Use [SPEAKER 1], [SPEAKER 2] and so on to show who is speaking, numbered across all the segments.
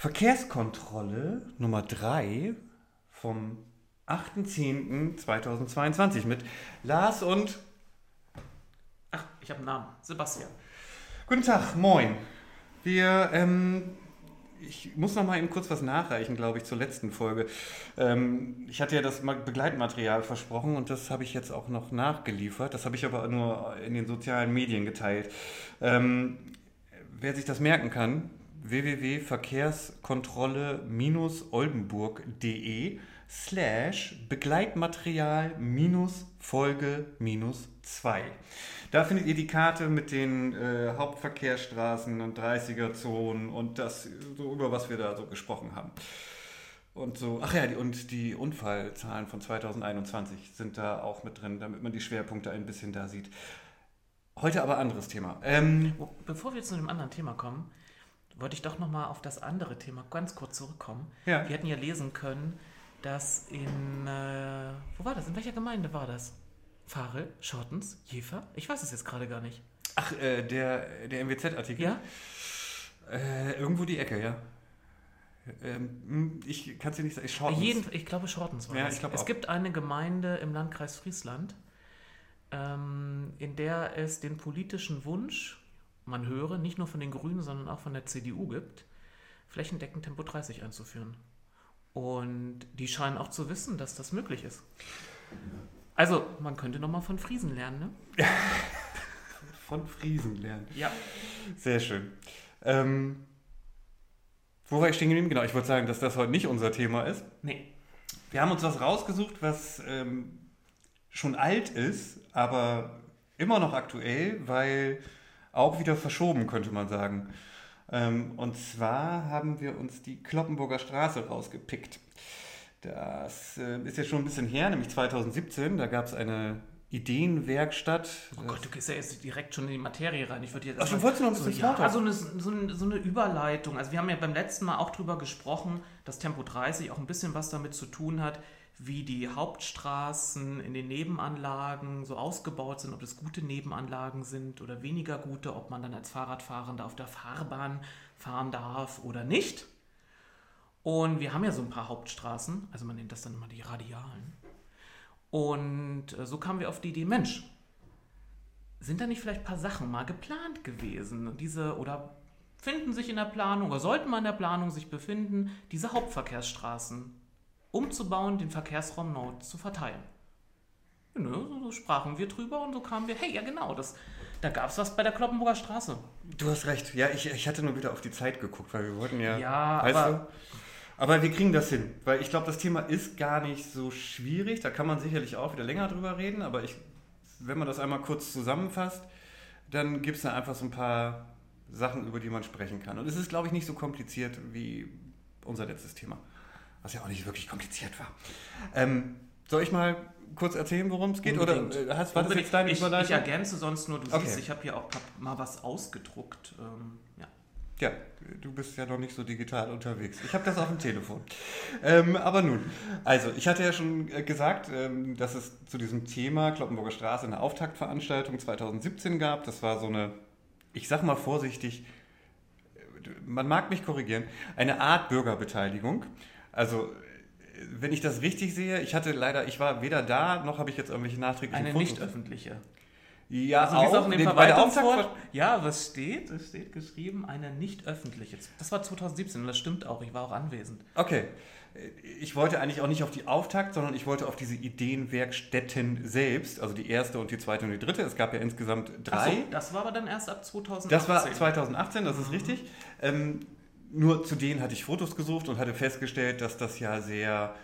[SPEAKER 1] Verkehrskontrolle Nummer 3 vom 8.10.2022 mit Lars und.
[SPEAKER 2] Ach, ich habe einen Namen. Sebastian.
[SPEAKER 1] Guten Tag, moin. Wir, ähm, ich muss noch mal eben kurz was nachreichen, glaube ich, zur letzten Folge. Ähm, ich hatte ja das Begleitmaterial versprochen und das habe ich jetzt auch noch nachgeliefert. Das habe ich aber nur in den sozialen Medien geteilt. Ähm, wer sich das merken kann, www.verkehrskontrolle-oldenburg.de slash Begleitmaterial minus Folge minus 2. Da findet ihr die Karte mit den äh, Hauptverkehrsstraßen und 30er-Zonen und das, so über was wir da so gesprochen haben. Und so, ach ja, die, und die Unfallzahlen von 2021 sind da auch mit drin, damit man die Schwerpunkte ein bisschen da sieht. Heute aber anderes Thema. Ähm,
[SPEAKER 2] Bevor wir zu einem anderen Thema kommen, wollte ich doch nochmal auf das andere Thema ganz kurz zurückkommen.
[SPEAKER 1] Ja.
[SPEAKER 2] Wir hätten ja lesen können, dass in, äh, wo war das? In welcher Gemeinde war das? Fahre, Schottens, Jever? Ich weiß es jetzt gerade gar nicht.
[SPEAKER 1] ach, äh, der, der MWZ-Artikel?
[SPEAKER 2] Ja?
[SPEAKER 1] Äh, irgendwo die Ecke, ja. Ähm, ich kann es dir nicht sagen. Ich schaue
[SPEAKER 2] Jeden, ich glaube, Schortens war
[SPEAKER 1] Ja,
[SPEAKER 2] das.
[SPEAKER 1] ich glaube
[SPEAKER 2] es
[SPEAKER 1] auch.
[SPEAKER 2] gibt eine Gemeinde im Landkreis Friesland, ähm, in der es den politischen Wunsch, man höre, nicht nur von den Grünen, sondern auch von der CDU gibt, flächendeckend Tempo 30 einzuführen. Und die scheinen auch zu wissen, dass das möglich ist. Also, man könnte nochmal von Friesen lernen, ne?
[SPEAKER 1] Von Friesen lernen.
[SPEAKER 2] Ja.
[SPEAKER 1] Sehr schön. Ähm, wo war ich stehen geblieben? Genau, ich wollte sagen, dass das heute nicht unser Thema ist.
[SPEAKER 2] Nee.
[SPEAKER 1] Wir haben uns was rausgesucht, was ähm, schon alt ist, aber immer noch aktuell, weil auch wieder verschoben, könnte man sagen. Ähm, und zwar haben wir uns die Kloppenburger Straße rausgepickt. Das äh, ist jetzt schon ein bisschen her, nämlich 2017. Da gab es eine Ideenwerkstatt.
[SPEAKER 2] Oh Gott, du gehst ja jetzt direkt schon in die Materie rein. Ich würde jetzt
[SPEAKER 1] Ach, du
[SPEAKER 2] erstmal-
[SPEAKER 1] wolltest noch ein
[SPEAKER 2] so,
[SPEAKER 1] bisschen
[SPEAKER 2] ja,
[SPEAKER 1] Smalltalk.
[SPEAKER 2] so eine, so, eine, so eine Überleitung. Also wir haben ja beim letzten Mal auch drüber gesprochen, dass Tempo 30 auch ein bisschen was damit zu tun hat, wie die Hauptstraßen in den Nebenanlagen so ausgebaut sind, ob das gute Nebenanlagen sind oder weniger gute, ob man dann als Fahrradfahrender auf der Fahrbahn fahren darf oder nicht. Und wir haben ja so ein paar Hauptstraßen, also man nennt das dann immer die Radialen. Und äh, so kamen wir auf die Idee, Mensch, sind da nicht vielleicht ein paar Sachen mal geplant gewesen? Diese oder finden sich in der Planung oder sollten mal in der Planung sich befinden, diese Hauptverkehrsstraßen umzubauen, den Verkehrsraum Nord zu verteilen. So, so sprachen wir drüber und so kamen wir, hey, ja genau, das, da gab es was bei der Kloppenburger Straße.
[SPEAKER 1] Du hast recht. Ja, ich, ich hatte nur wieder auf die Zeit geguckt, weil wir wollten ja.
[SPEAKER 2] Ja,
[SPEAKER 1] weißt
[SPEAKER 2] aber-
[SPEAKER 1] du? Aber wir kriegen das hin, weil ich glaube, das Thema ist gar nicht so schwierig. Da kann man sicherlich auch wieder länger drüber reden, aber ich, wenn man das einmal kurz zusammenfasst, dann gibt es da einfach so ein paar Sachen, über die man sprechen kann. Und es ist, glaube ich, nicht so kompliziert wie unser letztes Thema, was ja auch nicht wirklich kompliziert war. Ähm, soll ich mal kurz erzählen, worum es geht?
[SPEAKER 2] Unbedingt.
[SPEAKER 1] Oder äh, hast, war das
[SPEAKER 2] Unbedingt.
[SPEAKER 1] jetzt deine
[SPEAKER 2] ich, ich ergänze sonst nur, du
[SPEAKER 1] Okay.
[SPEAKER 2] siehst, ich habe hier auch mal was ausgedruckt. Ähm, ja.
[SPEAKER 1] Ja, du bist ja noch nicht so digital unterwegs. Ich habe das auf dem Telefon. Ähm, aber nun, also ich hatte ja schon äh, gesagt, ähm, dass es zu diesem Thema Kloppenburger Straße eine Auftaktveranstaltung 2017 gab. Das war so eine, ich sag mal vorsichtig, äh, man mag mich korrigieren, eine Art Bürgerbeteiligung. Also wenn ich das richtig sehe, ich hatte leider, ich war weder da, noch habe ich jetzt irgendwelche nachträglichen
[SPEAKER 2] Eine
[SPEAKER 1] Fotos.
[SPEAKER 2] nicht öffentliche.
[SPEAKER 1] Ja,
[SPEAKER 2] Also es auch in dem.
[SPEAKER 1] Auftakt-
[SPEAKER 2] Ja, was steht? Es steht geschrieben, eine nicht öffentliche. Das war 2017 und das stimmt auch. Ich war auch anwesend.
[SPEAKER 1] Okay. Ich wollte eigentlich auch nicht auf die Auftakt, sondern ich wollte auf diese Ideenwerkstätten selbst, also die erste und die zweite und die dritte. Es gab ja insgesamt drei.
[SPEAKER 2] so, das war aber dann erst ab 2018.
[SPEAKER 1] Das war 2018, das ist richtig. Ähm, nur zu denen hatte ich Fotos gesucht und hatte festgestellt, dass das ja sehr,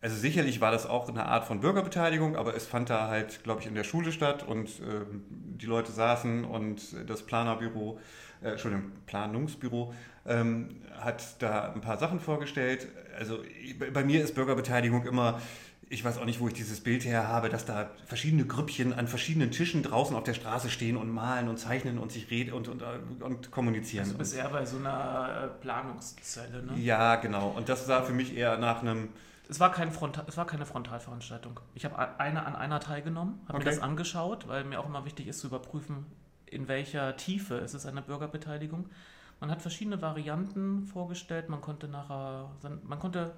[SPEAKER 1] also sicherlich war das auch eine Art von Bürgerbeteiligung, aber es fand da halt, glaube ich, in der Schule statt und ähm, die Leute saßen und das Planerbüro, äh, Entschuldigung, Planungsbüro ähm, hat da ein paar Sachen vorgestellt. Also bei- bei mir ist Bürgerbeteiligung immer ich weiß auch nicht, wo ich dieses Bild her habe, dass da verschiedene Grüppchen an verschiedenen Tischen draußen auf der Straße stehen und malen und zeichnen und sich reden und, und, äh, und kommunizieren.
[SPEAKER 2] Also bist eher bei so einer äh, Planungszelle, ne?
[SPEAKER 1] ja, genau. Und das sah für mich eher nach einem.
[SPEAKER 2] Es war, kein Frontal, es war keine Frontalveranstaltung. Ich habe eine an einer teilgenommen, habe
[SPEAKER 1] Okay.
[SPEAKER 2] mir das angeschaut, weil mir auch immer wichtig ist zu überprüfen, in welcher Tiefe ist es eine Bürgerbeteiligung. Man hat verschiedene Varianten vorgestellt. Man konnte nachher, man konnte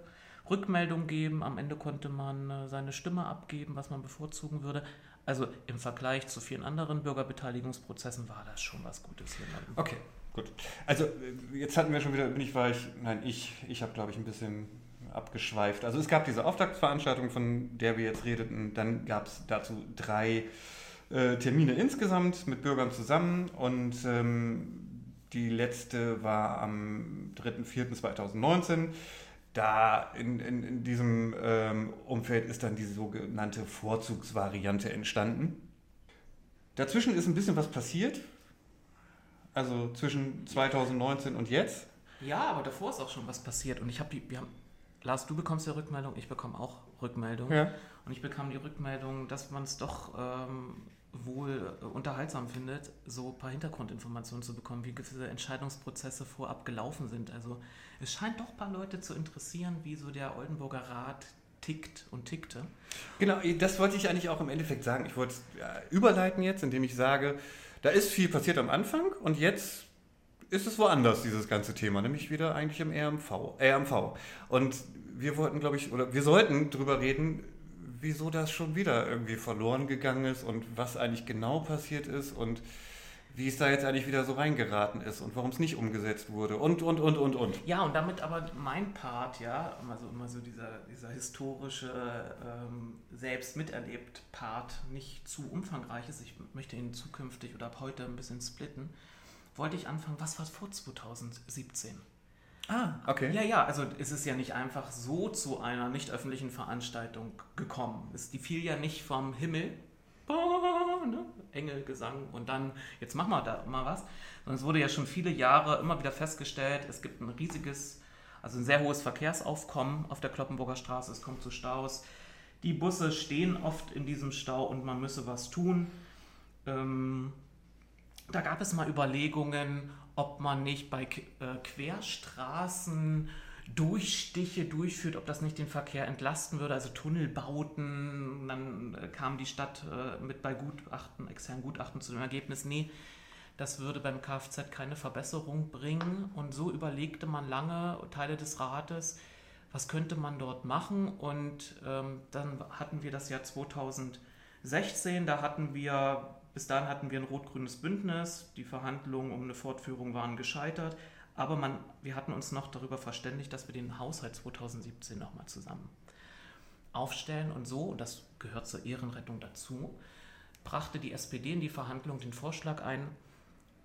[SPEAKER 2] Rückmeldung geben. Am Ende konnte man äh, seine Stimme abgeben, was man bevorzugen würde. Also im Vergleich zu vielen anderen Bürgerbeteiligungsprozessen war das schon was Gutes hier.
[SPEAKER 1] Okay, gut. Also äh, jetzt hatten wir schon wieder, bin ich, war ich, nein, ich, ich habe glaube ich ein bisschen abgeschweift. Also es gab diese Auftaktveranstaltung, von der wir jetzt redeten. Dann gab es dazu drei äh, Termine insgesamt mit Bürgern zusammen und ähm, die letzte war am 3.4.2019. Da in, in, in diesem ähm, Umfeld ist dann diese sogenannte Vorzugsvariante entstanden. Dazwischen ist ein bisschen was passiert. Also zwischen 2019 und jetzt.
[SPEAKER 2] Ja, aber davor ist auch schon was passiert. Und ich habe die, wir haben, Lars, du bekommst ja Rückmeldung, ich bekomme auch Rückmeldung. Ja. Und ich bekam die Rückmeldung, dass man es doch ähm, wohl äh, unterhaltsam findet, so ein paar Hintergrundinformationen zu bekommen, wie gewisse Entscheidungsprozesse vorab gelaufen sind. Also es scheint doch ein paar Leute zu interessieren, wie so der Oldenburger Rat tickt und tickte.
[SPEAKER 1] Genau, das wollte ich eigentlich auch im Endeffekt sagen. Ich wollte es überleiten jetzt, indem ich sage, da ist viel passiert am Anfang und jetzt ist es woanders, dieses ganze Thema, nämlich wieder eigentlich im RMV. RMV. Und wir wollten, glaube ich, oder wir sollten darüber reden, wieso das schon wieder irgendwie verloren gegangen ist und was eigentlich genau passiert ist und wie es da jetzt eigentlich wieder so reingeraten ist und warum es nicht umgesetzt wurde und, und, und, und, und.
[SPEAKER 2] Ja, und damit aber mein Part, ja, also immer so dieser, dieser historische, ähm, selbst miterlebt Part nicht zu umfangreich ist, ich möchte ihn zukünftig oder ab heute ein bisschen splitten, wollte ich anfangen, was war vor 2017?
[SPEAKER 1] Ah, okay.
[SPEAKER 2] Ja, ja, also es ist ja nicht einfach so zu einer nicht öffentlichen Veranstaltung gekommen. Es, die fiel ja nicht vom Himmel, ne? Engelgesang und dann, jetzt machen wir da mal was. Sondern es wurde ja schon viele Jahre immer wieder festgestellt, es gibt ein riesiges, also ein sehr hohes Verkehrsaufkommen auf der Kloppenburger Straße, es kommt zu Staus. Die Busse stehen oft in diesem Stau und man müsse was tun. Ähm, da gab es mal Überlegungen, ob man nicht bei äh, Querstraßen Durchstiche durchführt, ob das nicht den Verkehr entlasten würde, also Tunnelbauten. Dann äh, kam die Stadt äh, mit bei Gutachten, externen Gutachten zu dem Ergebnis, nee, das würde beim Kfz keine Verbesserung bringen. Und so überlegte man lange, Teile des Rates, was könnte man dort machen. Und ähm, dann hatten wir das Jahr 2016, da hatten wir bis dahin hatten wir ein rot-grünes Bündnis, die Verhandlungen um eine Fortführung waren gescheitert, aber man, wir hatten uns noch darüber verständigt, dass wir den Haushalt 2017 nochmal zusammen aufstellen und so, und das gehört zur Ehrenrettung dazu, brachte die SPD in die Verhandlung den Vorschlag ein,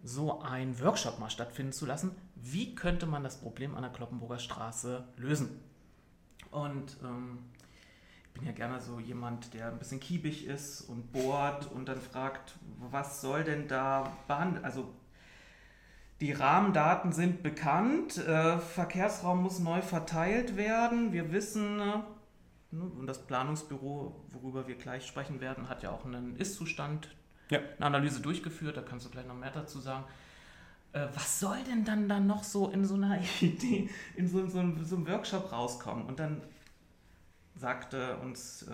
[SPEAKER 2] so ein Workshop mal stattfinden zu lassen. Wie könnte man das Problem an der Kloppenburger Straße lösen? Und ähm, bin ja gerne so jemand, der ein bisschen kiebig ist und bohrt und dann fragt, was soll denn da behandelt, also die Rahmendaten sind bekannt, äh, Verkehrsraum muss neu verteilt werden. Wir wissen, äh, und das Planungsbüro, worüber wir gleich sprechen werden, hat ja auch einen Ist-Zustand, ja. eine Analyse durchgeführt, da kannst du gleich noch mehr dazu sagen. Äh, was soll denn dann da noch so in so einer Idee, in so, so, so einem Workshop rauskommen? Und dann sagte uns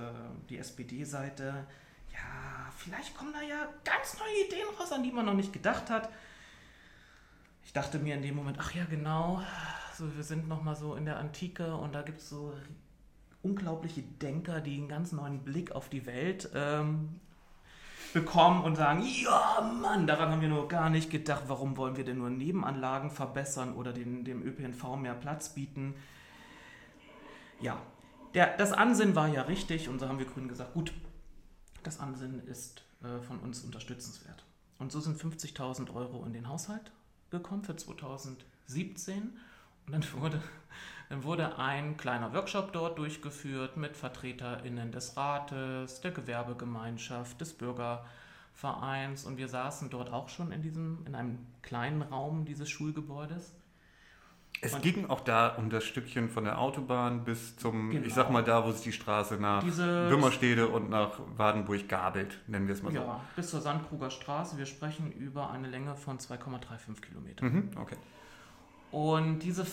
[SPEAKER 2] die SPD-Seite, ja, vielleicht kommen da ja ganz neue Ideen raus, an die man noch nicht gedacht hat. Ich dachte mir in dem Moment, ach ja, genau, so, wir sind noch mal so in der Antike und da gibt es so unglaubliche Denker, die einen ganz neuen Blick auf die Welt ähm, bekommen und sagen, ja Mann, daran haben wir nur gar nicht gedacht, warum wollen wir denn nur Nebenanlagen verbessern oder den, dem ÖPNV mehr Platz bieten. Ja, der, das Ansinnen war ja richtig und so haben wir Grünen gesagt, gut, das Ansinnen ist äh, von uns unterstützenswert. Und so sind 50.000 Euro in den Haushalt gekommen für 2017 und dann wurde, dann wurde ein kleiner Workshop dort durchgeführt mit VertreterInnen des Rates, der Gewerbegemeinschaft, des Bürgervereins. Und wir saßen dort auch schon in, diesem, in einem kleinen Raum dieses Schulgebäudes
[SPEAKER 1] es und ging auch da um das Stückchen von der Autobahn bis zum, genau. ich sag mal da, wo sich die Straße nach Diese, Wimmerstede und nach Wadenburg gabelt, nennen wir es mal so. Ja,
[SPEAKER 2] bis zur Sandkruger Straße. Wir sprechen über eine Länge von 2,35 Kilometern.
[SPEAKER 1] Mhm, okay.
[SPEAKER 2] Und diese,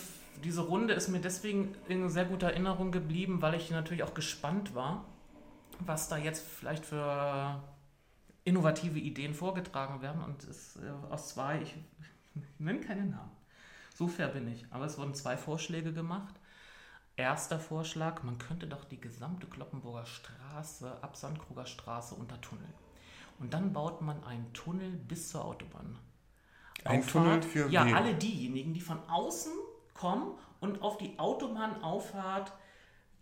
[SPEAKER 2] diese Runde ist mir deswegen in sehr guter Erinnerung geblieben, weil ich natürlich auch gespannt war, was da jetzt vielleicht für innovative Ideen vorgetragen werden. Und es, äh, aus zwei, ich, ich nenne keine Namen So fair bin ich. Aber es wurden zwei Vorschläge gemacht. Erster Vorschlag, man könnte doch die gesamte Kloppenburger Straße ab Sandkruger Straße untertunneln. Und dann baut man einen Tunnel bis zur Autobahn.
[SPEAKER 1] Ein
[SPEAKER 2] Auffahrt.
[SPEAKER 1] Tunnel für
[SPEAKER 2] Ja,
[SPEAKER 1] wen?
[SPEAKER 2] alle diejenigen, die von außen kommen und auf die Autobahnauffahrt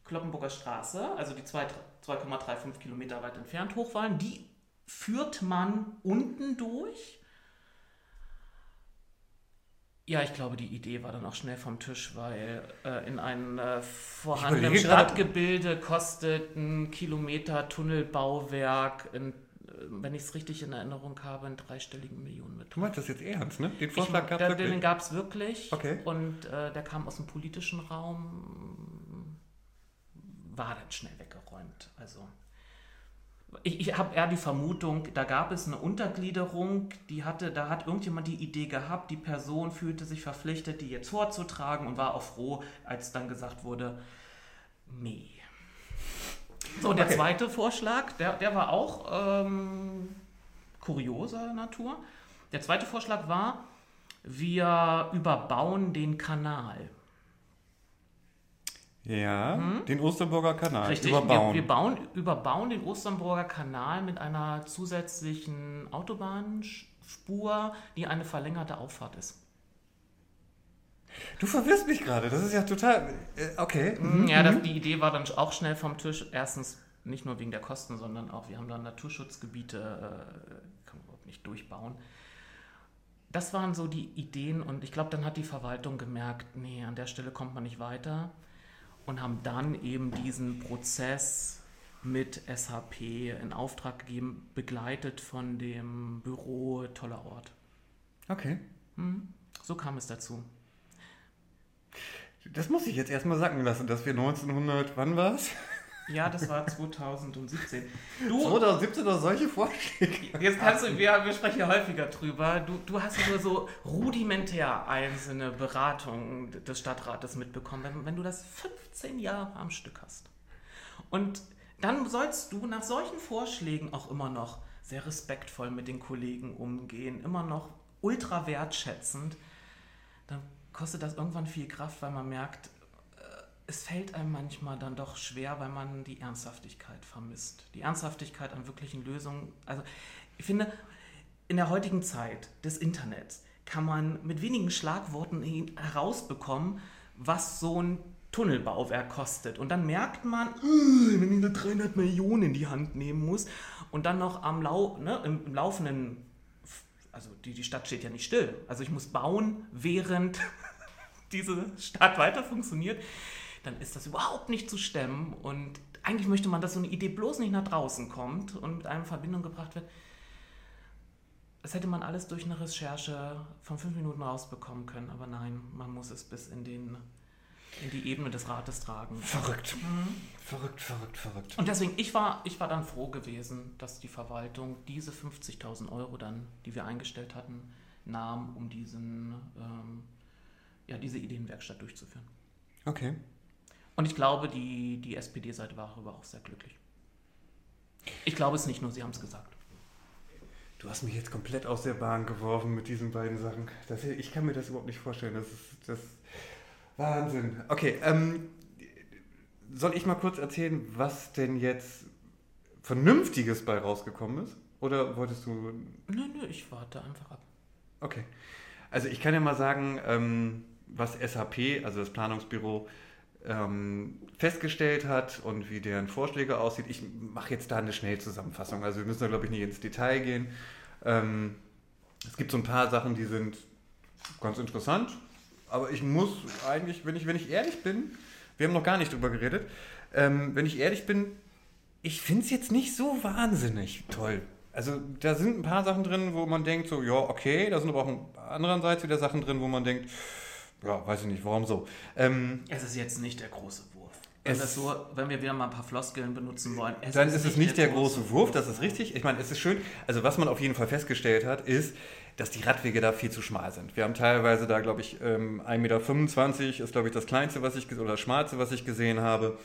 [SPEAKER 2] Kloppenburger Straße, also die zwei- 2,35 Kilometer weit entfernt hochfahren, die führt man unten durch. Ja, ich glaube, die Idee war dann auch schnell vom Tisch, weil äh, in einem äh, vorhandenen Stadtgebilde kostet ein Kilometer Tunnelbauwerk, in, äh, wenn ich es richtig in Erinnerung habe, einen dreistelligen Millionenbetrag.
[SPEAKER 1] Du meinst das jetzt ernst, ne? Den Vorschlag gab es
[SPEAKER 2] den
[SPEAKER 1] wirklich?
[SPEAKER 2] gab es wirklich.
[SPEAKER 1] Okay.
[SPEAKER 2] Und äh, der kam aus dem politischen Raum, war dann schnell weggeräumt. Also ich, ich habe eher die Vermutung, da gab es eine Untergliederung, die hatte, da hat irgendjemand die Idee gehabt, die Person fühlte sich verpflichtet, die jetzt vorzutragen und war auch froh, als dann gesagt wurde, nee. So, der
[SPEAKER 1] Okay.
[SPEAKER 2] zweite Vorschlag, der, der war auch ähm, kurioser Natur. Der zweite Vorschlag war, wir überbauen den Kanal.
[SPEAKER 1] Ja, den Osterburger Kanal.
[SPEAKER 2] Richtig,
[SPEAKER 1] Überbauen.
[SPEAKER 2] Wir, wir bauen, überbauen den Osternburger Kanal mit einer zusätzlichen Autobahnspur, die eine verlängerte Auffahrt ist.
[SPEAKER 1] du verwirrst mich gerade. Das ist ja total. Äh, okay. Mhm.
[SPEAKER 2] Ja, das, die Idee war dann auch schnell vom Tisch. Erstens nicht nur wegen der Kosten, sondern auch, wir haben da Naturschutzgebiete, äh, kann man überhaupt nicht durchbauen. Das waren so die Ideen und ich glaube, dann hat die Verwaltung gemerkt, nee, an der Stelle kommt man nicht weiter und haben dann eben diesen Prozess mit SAP in Auftrag gegeben, begleitet von dem Büro Toller Ort.
[SPEAKER 1] Okay.
[SPEAKER 2] So kam es dazu.
[SPEAKER 1] Das muss ich jetzt erstmal sacken lassen, dass wir 1900, wann war's?
[SPEAKER 2] Ja, das war 2017. Du,
[SPEAKER 1] 2017 noch solche Vorschläge.
[SPEAKER 2] Jetzt kannst du, wir, wir sprechen ja häufiger drüber, du, du hast nur so rudimentär einzelne Beratungen des Stadtrates mitbekommen, wenn, wenn du das 15 Jahre am Stück hast. Und dann sollst du nach solchen Vorschlägen auch immer noch sehr respektvoll mit den Kollegen umgehen, immer noch ultra wertschätzend. Dann kostet das irgendwann viel Kraft, weil man merkt, es fällt einem manchmal dann doch schwer, weil man die Ernsthaftigkeit vermisst. Die Ernsthaftigkeit an wirklichen Lösungen. Also ich finde, in der heutigen Zeit des Internets kann man mit wenigen Schlagworten herausbekommen, was so ein Tunnelbauwerk kostet. Und dann merkt man, äh, wenn ich da 300 Millionen in die Hand nehmen muss und dann noch am Lau ne, im, im laufenden, also die, die Stadt steht ja nicht still. Also ich muss bauen, während diese Stadt weiter funktioniert, dann ist das überhaupt nicht zu stemmen. Und eigentlich möchte man, dass so eine Idee bloß nicht nach draußen kommt und mit einem in Verbindung gebracht wird. Das hätte man alles durch eine Recherche von fünf Minuten rausbekommen können, aber nein, man muss es bis in, den, in die Ebene des Rates tragen.
[SPEAKER 1] Verrückt. Verrückt, verrückt, verrückt.
[SPEAKER 2] Und deswegen, ich war, ich war dann froh gewesen, dass die Verwaltung diese 50.000 Euro dann, die wir eingestellt hatten, nahm, um diesen, ähm, ja, diese Ideenwerkstatt durchzuführen.
[SPEAKER 1] Okay.
[SPEAKER 2] Und ich glaube, die, die SPD-Seite war darüber auch sehr glücklich. Ich glaube es nicht nur, sie haben es gesagt.
[SPEAKER 1] Du hast mich jetzt komplett aus der Bahn geworfen mit diesen beiden Sachen. Das, ich kann mir das überhaupt nicht vorstellen. Das ist das Wahnsinn. Okay, ähm, soll ich mal kurz erzählen, was denn jetzt Vernünftiges bei rausgekommen ist? Oder wolltest du.
[SPEAKER 2] Nö, nö, ich warte einfach ab.
[SPEAKER 1] Okay. Also ich kann ja mal sagen, ähm, was SAP, also das Planungsbüro, ähm, festgestellt hat und wie deren Vorschläge aussieht. Ich mache jetzt da eine Schnellzusammenfassung. Also wir müssen da, glaube ich, nicht ins Detail gehen. Ähm, es gibt so ein paar Sachen, die sind ganz interessant. Aber ich muss eigentlich, wenn ich, wenn ich ehrlich bin, wir haben noch gar nicht drüber geredet, ähm, wenn ich ehrlich bin, ich finde es jetzt nicht so wahnsinnig toll. Also da sind ein paar Sachen drin, wo man denkt, so, ja, okay, da sind aber auch andererseits wieder Sachen drin, wo man denkt, ja, weiß ich nicht, warum so. Ähm,
[SPEAKER 2] Es ist jetzt nicht der große Wurf. Wenn, so, wenn wir wieder mal ein paar Floskeln benutzen wollen. Es
[SPEAKER 1] dann ist es nicht der große Wurf, das ist richtig. Ich meine, es ist schön. Also was man auf jeden Fall festgestellt hat, ist, dass die Radwege da viel zu schmal sind. Wir haben teilweise da, glaube ich, ähm, 1,25 Meter ist, glaube ich, das kleinste, was ich oder das schmalste, was ich gesehen habe.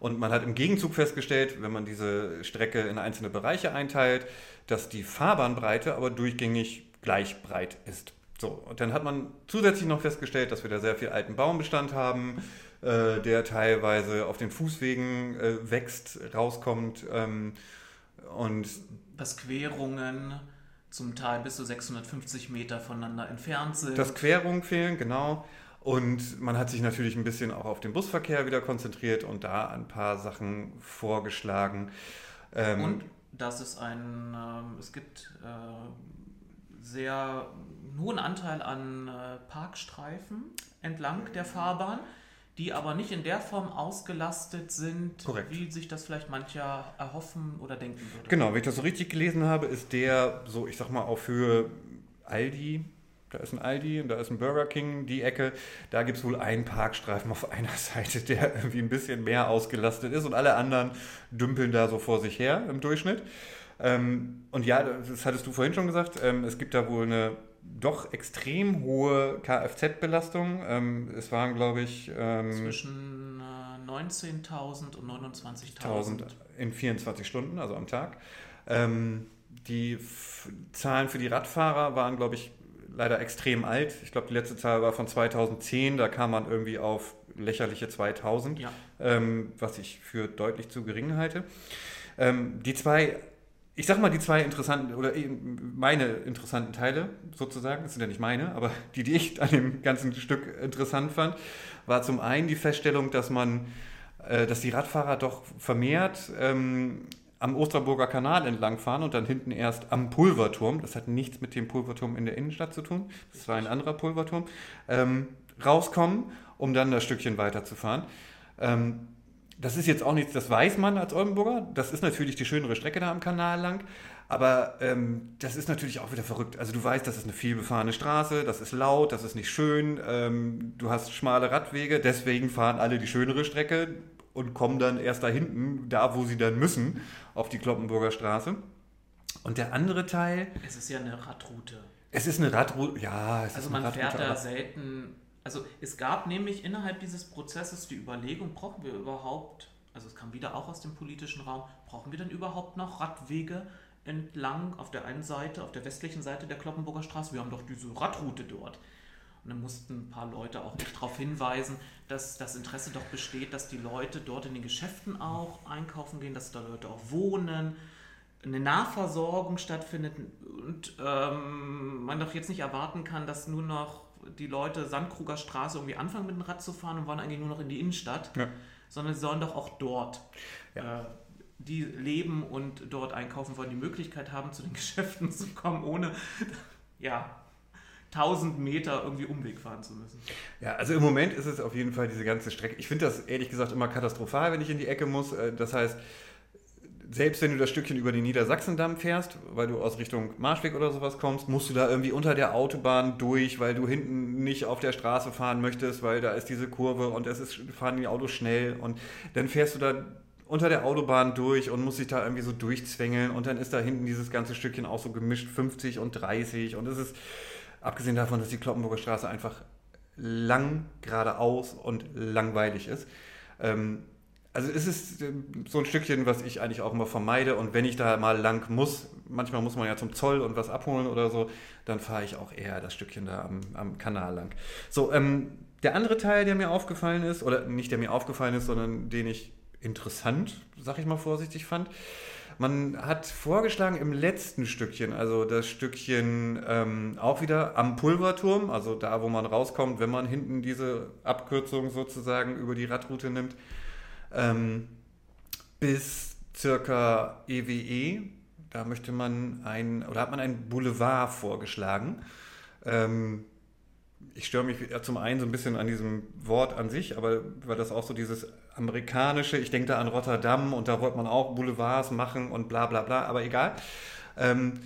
[SPEAKER 1] Und man hat im Gegenzug festgestellt, wenn man diese Strecke in einzelne Bereiche einteilt, dass die Fahrbahnbreite aber durchgängig gleich breit ist. So, und dann hat man zusätzlich noch festgestellt, dass wir da sehr viel alten Baumbestand haben, äh, der teilweise auf den Fußwegen äh, wächst, rauskommt ähm, und
[SPEAKER 2] dass Querungen zum Teil bis zu 650 Meter voneinander entfernt sind.
[SPEAKER 1] Dass Querungen fehlen, genau. Und man hat sich natürlich ein bisschen auch auf den Busverkehr wieder konzentriert und da ein paar Sachen vorgeschlagen.
[SPEAKER 2] Ähm, und dass es ein, äh, es gibt äh, sehr hohen Anteil an äh, Parkstreifen entlang der Fahrbahn, die aber nicht in der Form ausgelastet sind,
[SPEAKER 1] Korrekt.
[SPEAKER 2] wie sich das vielleicht mancher erhoffen oder denken würde.
[SPEAKER 1] Genau, wenn ich das so richtig gelesen habe, ist der so, ich sag mal, auf Höhe Aldi, da ist ein Aldi und da ist ein Burger King, die Ecke. Da gibt es wohl einen Parkstreifen auf einer Seite, der irgendwie ein bisschen mehr ausgelastet ist und alle anderen dümpeln da so vor sich her im Durchschnitt. Ähm, und ja, das hattest du vorhin schon gesagt, ähm, es gibt da wohl eine doch extrem hohe Kfz-Belastung. Ähm, es waren, glaube ich.
[SPEAKER 2] Ähm, Zwischen äh, 19.000 und 29.000.
[SPEAKER 1] In 24 Stunden, also am Tag. Ähm, die F Zahlen für die Radfahrer waren, glaube ich, leider extrem alt. Ich glaube, die letzte Zahl war von 2010, da kam man irgendwie auf lächerliche 2000, ja. ähm, was ich für deutlich zu gering halte. Ähm, die zwei, ich sag mal, die zwei interessanten oder meine interessanten Teile sozusagen, das sind ja nicht meine, aber die, die ich an dem ganzen Stück interessant fand, war zum einen die Feststellung, dass man, äh, dass die Radfahrer doch vermehrt ähm, am Osterburger Kanal entlangfahren und dann hinten erst am Pulverturm, das hat nichts mit dem Pulverturm in der Innenstadt zu tun, das war ein anderer Pulverturm, ähm, rauskommen, um dann das Stückchen weiterzufahren. Ähm, das ist jetzt auch nichts, das weiß man als Oldenburger, das ist natürlich die schönere Strecke da am Kanal lang, aber ähm, das ist natürlich auch wieder verrückt. Also du weißt, das ist eine vielbefahrene Straße, das ist laut, das ist nicht schön, ähm, du hast schmale Radwege, deswegen fahren alle die schönere Strecke und kommen dann erst da hinten, da wo sie dann müssen, auf die Kloppenburger Straße. Und der andere Teil.
[SPEAKER 2] Es ist ja eine Radroute.
[SPEAKER 1] Es ist eine Radroute, ja.
[SPEAKER 2] Es also man Radroute, fährt da selten. Also es gab nämlich innerhalb dieses Prozesses die Überlegung, brauchen wir überhaupt, also es kam wieder auch aus dem politischen Raum, brauchen wir denn überhaupt noch Radwege entlang auf der einen Seite, auf der westlichen Seite der Kloppenburger Straße? Wir haben doch diese Radroute dort. Und dann mussten ein paar Leute auch nicht darauf hinweisen, dass das Interesse doch besteht, dass die Leute dort in den Geschäften auch einkaufen gehen, dass da Leute auch wohnen, eine Nahversorgung stattfindet und ähm, man doch jetzt nicht erwarten kann, dass nur noch die Leute Sandkruger Straße irgendwie anfangen mit dem Rad zu fahren und wollen eigentlich nur noch in die Innenstadt, ja. sondern sie sollen doch auch dort ja. äh, die leben und dort einkaufen wollen, die Möglichkeit haben, zu den Geschäften zu kommen, ohne ja, 1000 Meter irgendwie Umweg fahren zu müssen.
[SPEAKER 1] Ja, also im Moment ist es auf jeden Fall diese ganze Strecke. Ich finde das ehrlich gesagt immer katastrophal, wenn ich in die Ecke muss. Äh, das heißt, selbst wenn du das Stückchen über den Niedersachsendamm fährst, weil du aus Richtung Marschweg oder sowas kommst, musst du da irgendwie unter der Autobahn durch, weil du hinten nicht auf der Straße fahren möchtest, weil da ist diese Kurve und es ist, fahren die Autos schnell und dann fährst du da unter der Autobahn durch und musst dich da irgendwie so durchzwängeln und dann ist da hinten dieses ganze Stückchen auch so gemischt 50 und 30 und es ist Abgesehen davon, dass die Kloppenburger Straße einfach lang geradeaus und langweilig ist. Ähm, also es ist äh, so ein Stückchen, was ich eigentlich auch immer vermeide. Und wenn ich da mal lang muss, manchmal muss man ja zum Zoll und was abholen oder so, dann fahre ich auch eher das Stückchen da am, am Kanal lang. So, ähm, der andere Teil, der mir aufgefallen ist, oder nicht der mir aufgefallen ist, sondern den ich interessant, sag ich mal vorsichtig fand, man hat vorgeschlagen im letzten Stückchen, also das Stückchen ähm, auch wieder am Pulverturm, also da, wo man rauskommt, wenn man hinten diese Abkürzung sozusagen über die Radroute nimmt, ähm, bis circa EWE. E. Da möchte man ein, oder hat man ein Boulevard vorgeschlagen. Ähm, ich störe mich zum einen so ein bisschen an diesem Wort an sich, aber weil das auch so dieses amerikanische, ich denke da an Rotterdam und da wollte man auch Boulevards machen und bla bla bla, aber egal. Ähm,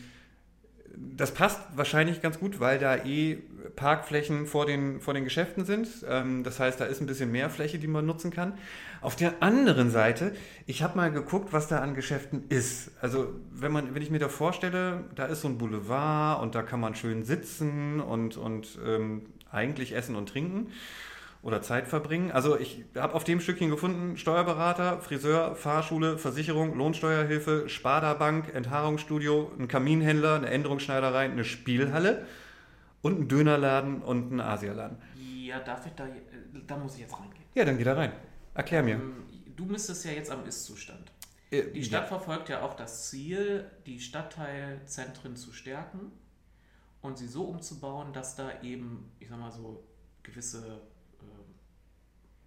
[SPEAKER 1] das passt wahrscheinlich ganz gut, weil da eh Parkflächen vor den, vor den Geschäften sind. Ähm, das heißt, da ist ein bisschen mehr Fläche, die man nutzen kann. Auf der anderen Seite, ich habe mal geguckt, was da an Geschäften ist. Also wenn, man, wenn ich mir da vorstelle, da ist so ein Boulevard und da kann man schön sitzen und, und ähm, eigentlich essen und trinken oder Zeit verbringen. Also ich habe auf dem Stückchen gefunden, Steuerberater, Friseur, Fahrschule, Versicherung, Lohnsteuerhilfe, Sparda-Bank, Enthaarungsstudio, ein Kaminhändler, eine Änderungsschneiderei, eine Spielhalle und ein Dönerladen und ein Asialaden.
[SPEAKER 2] Ja, darf ich da, äh, da muss ich jetzt reingehen.
[SPEAKER 1] Ja, dann geh da rein. Erklär mir.
[SPEAKER 2] Ähm, Du misstest ja jetzt am Ist-Zustand.
[SPEAKER 1] Äh,
[SPEAKER 2] Die Stadt verfolgt ja auch das Ziel, die Stadtteilzentren zu stärken und sie so umzubauen, dass da eben, ich sag mal so, gewisse, äh,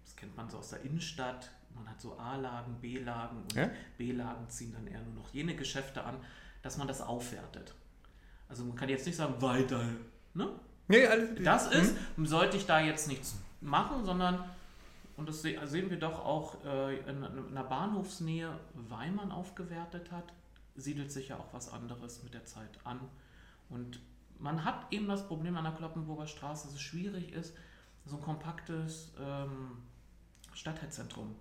[SPEAKER 2] das kennt man so aus der Innenstadt, man hat so A-Lagen, B-Lagen und
[SPEAKER 1] Ja.
[SPEAKER 2] B-Lagen ziehen dann eher nur noch jene Geschäfte an, dass man das aufwertet. Also man kann jetzt nicht sagen, weiter, ne?
[SPEAKER 1] Nee, alles,
[SPEAKER 2] Das ist, sollte ich da jetzt nichts machen, sondern, und das se- sehen wir doch auch äh, in, in der Bahnhofsnähe, weil man aufgewertet hat, siedelt sich ja auch was anderes mit der Zeit an. Und man hat eben das Problem an der Kloppenburger Straße, dass es schwierig ist, so ein kompaktes ähm, Stadtteilzentrum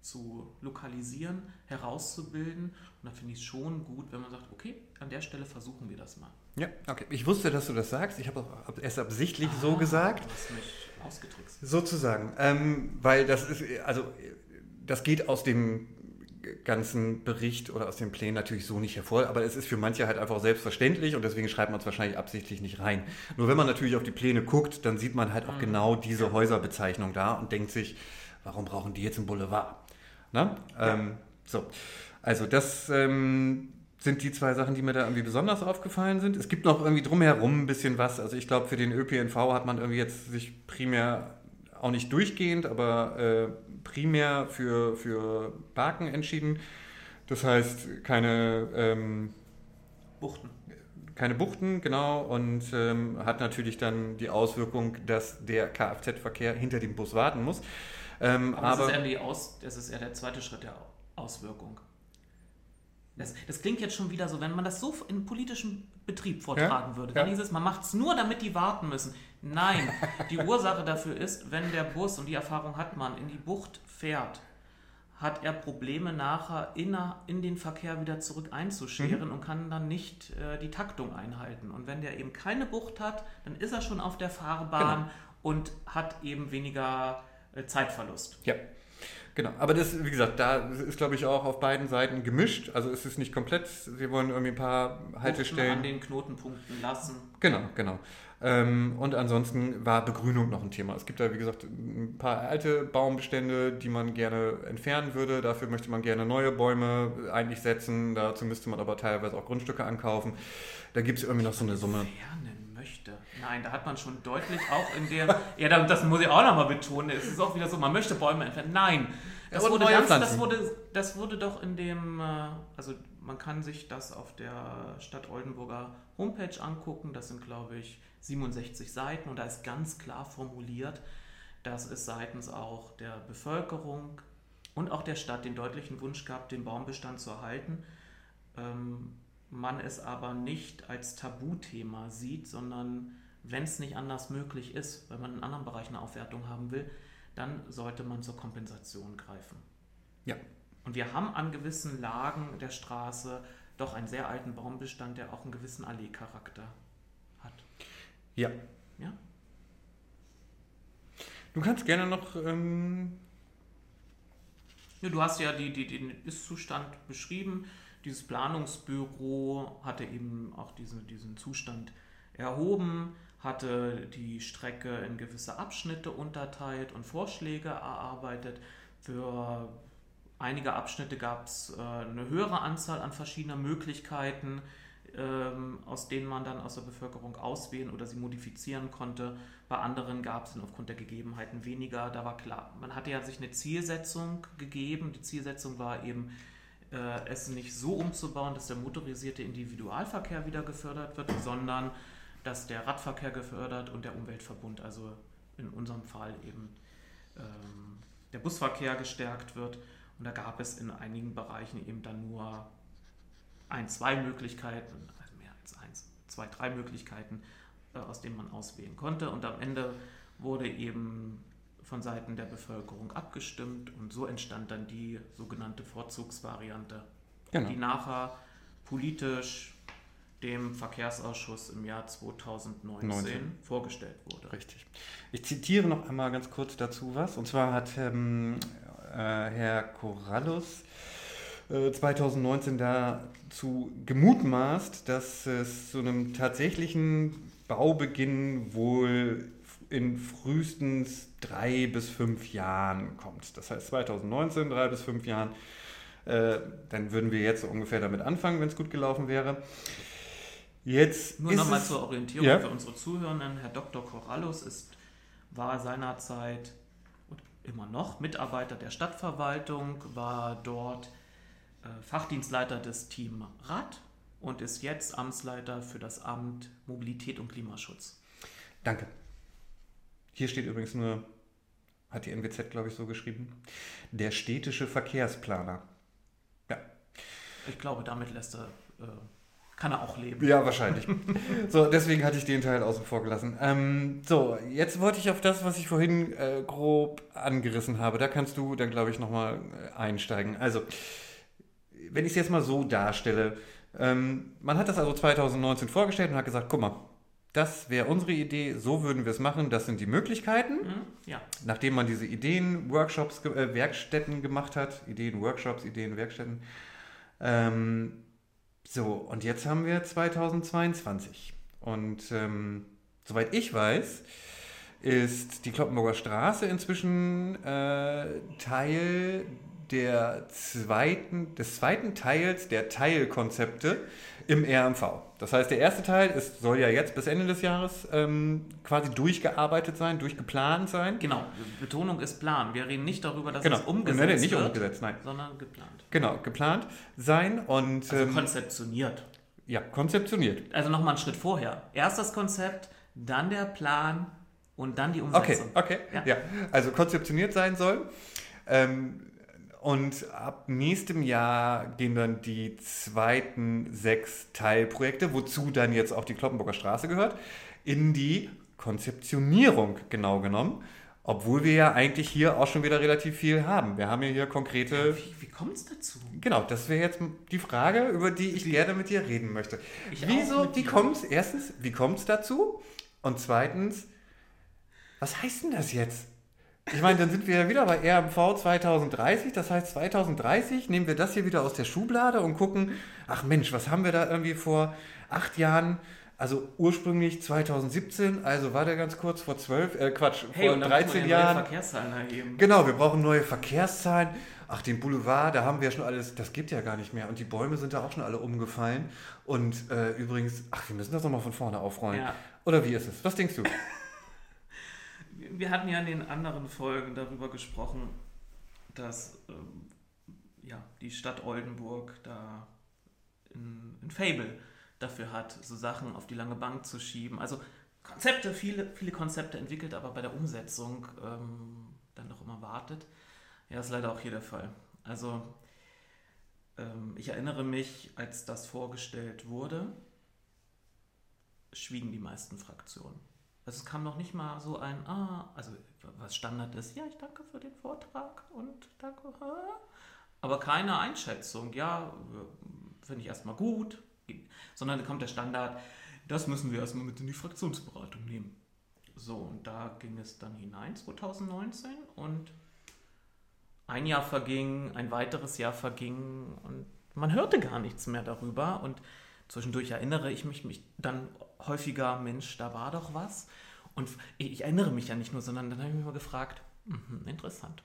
[SPEAKER 2] zu lokalisieren, herauszubilden. Und da finde ich es schon gut, wenn man sagt, okay, an der Stelle versuchen wir das mal.
[SPEAKER 1] Ja, okay. Ich wusste, dass du das sagst. Ich habe erst absichtlich so
[SPEAKER 2] Ah,
[SPEAKER 1] gesagt.
[SPEAKER 2] Du hast mich ausgetrickst.
[SPEAKER 1] Sozusagen. Ähm, weil das ist, also, das geht aus dem ganzen Bericht oder aus den Plänen natürlich so nicht hervor, aber es ist für manche halt einfach selbstverständlich und deswegen schreibt man es wahrscheinlich absichtlich nicht rein. Nur wenn man natürlich auf die Pläne guckt, dann sieht man halt auch
[SPEAKER 2] Mhm.
[SPEAKER 1] genau diese Häuserbezeichnung da und denkt sich, warum brauchen die jetzt einen Boulevard? Na? Ähm, so, also das ähm, sind die zwei Sachen, die mir da irgendwie besonders aufgefallen sind. Es gibt noch irgendwie drumherum ein bisschen was. Also ich glaube, für den ÖPNV hat man irgendwie jetzt sich primär auch nicht durchgehend, aber äh, primär für, für Parken entschieden. Das heißt, keine, ähm,
[SPEAKER 2] Buchten.
[SPEAKER 1] keine Buchten, genau, und ähm, hat natürlich dann die Auswirkung, dass der Kfz-Verkehr hinter dem Bus warten muss. Ähm,
[SPEAKER 2] Aber,
[SPEAKER 1] aber
[SPEAKER 2] das, ist eher die Aus, das ist eher der zweite Schritt der Auswirkung. Das, das klingt jetzt schon wieder so, wenn man das so in politischem Betrieb vortragen würde, dann
[SPEAKER 1] ja.
[SPEAKER 2] hieß es, man macht es nur, damit die warten müssen. Nein, die Ursache dafür ist, wenn der Bus, und die Erfahrung hat man, in die Bucht fährt, hat er Probleme nachher in, in den Verkehr wieder zurück einzuscheren und kann dann nicht äh, die Taktung einhalten. Und wenn der eben keine Bucht hat, dann ist er schon auf der Fahrbahn
[SPEAKER 1] Genau.
[SPEAKER 2] und hat eben weniger äh, Zeitverlust.
[SPEAKER 1] Ja, genau. Aber das, wie gesagt, da ist, glaube ich, auch auf beiden Seiten gemischt. Also es ist nicht komplett, wir wollen irgendwie ein paar Haltestellen.
[SPEAKER 2] an den Knotenpunkten lassen.
[SPEAKER 1] Genau, genau. Ähm, und ansonsten war Begrünung noch ein Thema. Es gibt da, wie gesagt, ein paar alte Baumbestände, die man gerne entfernen würde. Dafür möchte man gerne neue Bäume eigentlich setzen. Dazu müsste man aber teilweise auch Grundstücke ankaufen. Da gibt es irgendwie noch so eine Summe.
[SPEAKER 2] Entfernen. Nein, da hat man schon deutlich auch in der. ja, da- das muss ich auch nochmal betonen. Es ist auch wieder so, man möchte Bäume entfernen. Nein. Das,
[SPEAKER 1] Ja,
[SPEAKER 2] wurde, ganz, das, wurde, das wurde doch in dem. äh, Also, man kann sich das auf der Stadt Oldenburger Homepage angucken. Das sind, glaube ich, 67 Seiten und da ist ganz klar formuliert, dass es seitens auch der Bevölkerung und auch der Stadt den deutlichen Wunsch gab, den Baumbestand zu erhalten. Ähm, man es aber nicht als Tabuthema sieht, sondern wenn es nicht anders möglich ist, wenn man in anderen Bereichen eine Aufwertung haben will, dann sollte man zur Kompensation greifen.
[SPEAKER 1] Ja.
[SPEAKER 2] Und wir haben an gewissen Lagen der Straße doch einen sehr alten Baumbestand, der auch einen gewissen Allee-Charakter hat.
[SPEAKER 1] Ja.
[SPEAKER 2] Ja?
[SPEAKER 1] Du kannst gerne noch. Ähm,
[SPEAKER 2] Ja, du hast ja die, die, den Ist-Zustand beschrieben. Dieses Planungsbüro hatte eben auch diesen, diesen Zustand erhoben, hatte die Strecke in gewisse Abschnitte unterteilt und Vorschläge erarbeitet. Für einige Abschnitte gab es äh, eine höhere Anzahl an verschiedener Möglichkeiten, ähm, aus denen man dann aus der Bevölkerung auswählen oder sie modifizieren konnte. Bei anderen gab es dann aufgrund der Gegebenheiten weniger. Da war klar, man hatte ja sich eine Zielsetzung gegeben. Die Zielsetzung war eben, äh, es nicht so umzubauen, dass der motorisierte Individualverkehr wieder gefördert wird, sondern dass der Radverkehr gefördert und der Umweltverbund, also in unserem Fall eben ähm, der Busverkehr gestärkt wird. Und da gab es in einigen Bereichen eben dann nur ein, zwei Möglichkeiten, also mehr als eins, zwei, drei Möglichkeiten, äh, aus denen man auswählen konnte. Und am Ende wurde eben von Seiten der Bevölkerung abgestimmt und so entstand dann die sogenannte Vorzugsvariante,
[SPEAKER 1] Genau.
[SPEAKER 2] die nachher politisch dem Verkehrsausschuss im Jahr 2019
[SPEAKER 1] 19.
[SPEAKER 2] vorgestellt wurde.
[SPEAKER 1] Richtig. Ich zitiere noch einmal ganz kurz dazu was. Und zwar hat ähm, äh, Herr Corrallus äh, 2019 dazu gemutmaßt, dass es zu einem tatsächlichen Baubeginn wohl in frühestens drei bis fünf Jahren kommt. Das heißt 2019, drei bis fünf Jahren. Äh, dann würden wir jetzt so ungefähr damit anfangen, wenn es gut gelaufen wäre. Jetzt
[SPEAKER 2] Nur nochmal zur Orientierung ja? für unsere Zuhörenden. Herr Dr. Corrallus ist, war seinerzeit und immer noch Mitarbeiter der Stadtverwaltung, war dort äh, Fachdienstleiter des Team Rad und ist jetzt Amtsleiter für das Amt Mobilität und Klimaschutz.
[SPEAKER 1] Danke. Hier steht übrigens nur, hat die NWZ, glaube ich, so geschrieben, der städtische Verkehrsplaner.
[SPEAKER 2] Ja. Ich glaube, damit lässt er, äh, kann er auch leben.
[SPEAKER 1] Ja, wahrscheinlich. so, deswegen hatte ich den Teil außen vor gelassen. Ähm, so, jetzt wollte ich auf das, was ich vorhin äh, grob angerissen habe, da kannst du dann, glaube ich, nochmal äh, einsteigen. Also, wenn ich es jetzt mal so darstelle, ähm, man hat das also 2019 vorgestellt und hat gesagt, guck mal, das wäre unsere Idee, so würden wir es machen, das sind die Möglichkeiten. Mhm, ja. Nachdem man diese Ideen, Workshops, äh, Werkstätten gemacht hat, Ideen, Workshops, Ideen, Werkstätten. Ähm, so, und jetzt haben wir 2022. Und ähm, soweit ich weiß, ist die Kloppenburger Straße inzwischen äh, Teil der zweiten, des zweiten Teils der Teilkonzepte im RMV. Das heißt, der erste Teil ist, soll ja jetzt bis Ende des Jahres ähm, quasi durchgearbeitet sein, durchgeplant sein.
[SPEAKER 2] Genau, Betonung ist Plan. Wir reden nicht darüber, dass genau. es umgesetzt nein, nein,
[SPEAKER 1] nicht wird, umgesetzt, nein.
[SPEAKER 2] sondern geplant.
[SPEAKER 1] Genau, geplant sein und...
[SPEAKER 2] Also ähm, konzeptioniert.
[SPEAKER 1] Ja, konzeptioniert.
[SPEAKER 2] Also nochmal einen Schritt vorher. Erst das Konzept, dann der Plan und dann die Umsetzung.
[SPEAKER 1] Okay, okay. Ja, ja. also konzeptioniert sein soll. Ähm, und ab nächstem Jahr gehen dann die zweiten sechs Teilprojekte, wozu dann jetzt auch die Kloppenburger Straße gehört, in die Konzeptionierung genau genommen. Obwohl wir ja eigentlich hier auch schon wieder relativ viel haben. Wir haben ja hier konkrete.
[SPEAKER 2] Wie, wie kommt es dazu?
[SPEAKER 1] Genau, das wäre jetzt die Frage, über die ich gerne mit dir reden möchte. Ich Wieso, wie kommt es? Erstens, wie kommt es dazu? Und zweitens, was heißt denn das jetzt? Ich meine, dann sind wir ja wieder bei RMV 2030. Das heißt, 2030 nehmen wir das hier wieder aus der Schublade und gucken, ach Mensch, was haben wir da irgendwie vor acht Jahren? Also ursprünglich 2017, also war der ganz kurz vor zwölf, äh Quatsch, hey, vor 13 Jahren. Neue
[SPEAKER 2] Verkehrszahlen erheben.
[SPEAKER 1] Genau, wir brauchen neue Verkehrszahlen. Ach, den Boulevard, da haben wir schon alles, das gibt ja gar nicht mehr. Und die Bäume sind da auch schon alle umgefallen. Und äh, übrigens, ach, wir müssen das nochmal von vorne aufrollen. Ja. Oder wie ist es? Was denkst du?
[SPEAKER 2] wir hatten ja in den anderen Folgen darüber gesprochen, dass ähm, ja, die Stadt Oldenburg da ein, ein Fable dafür hat, so Sachen auf die lange Bank zu schieben. Also Konzepte, viele, viele Konzepte entwickelt, aber bei der Umsetzung ähm, dann doch immer wartet. Ja, ist leider auch hier der Fall. Also ähm, ich erinnere mich, als das vorgestellt wurde, schwiegen die meisten Fraktionen. Also es kam noch nicht mal so ein, ah, also was Standard ist, ja, ich danke für den Vortrag und danke, aber keine Einschätzung, ja, finde ich erstmal gut, sondern kommt der Standard, das müssen wir erstmal mit in die Fraktionsberatung nehmen. So, und da ging es dann hinein, 2019, und ein Jahr verging, ein weiteres Jahr verging und man hörte gar nichts mehr darüber. Und Zwischendurch erinnere ich mich, mich dann häufiger, Mensch, da war doch was. Und ich erinnere mich ja nicht nur, sondern dann habe ich mich mal gefragt, mh, interessant.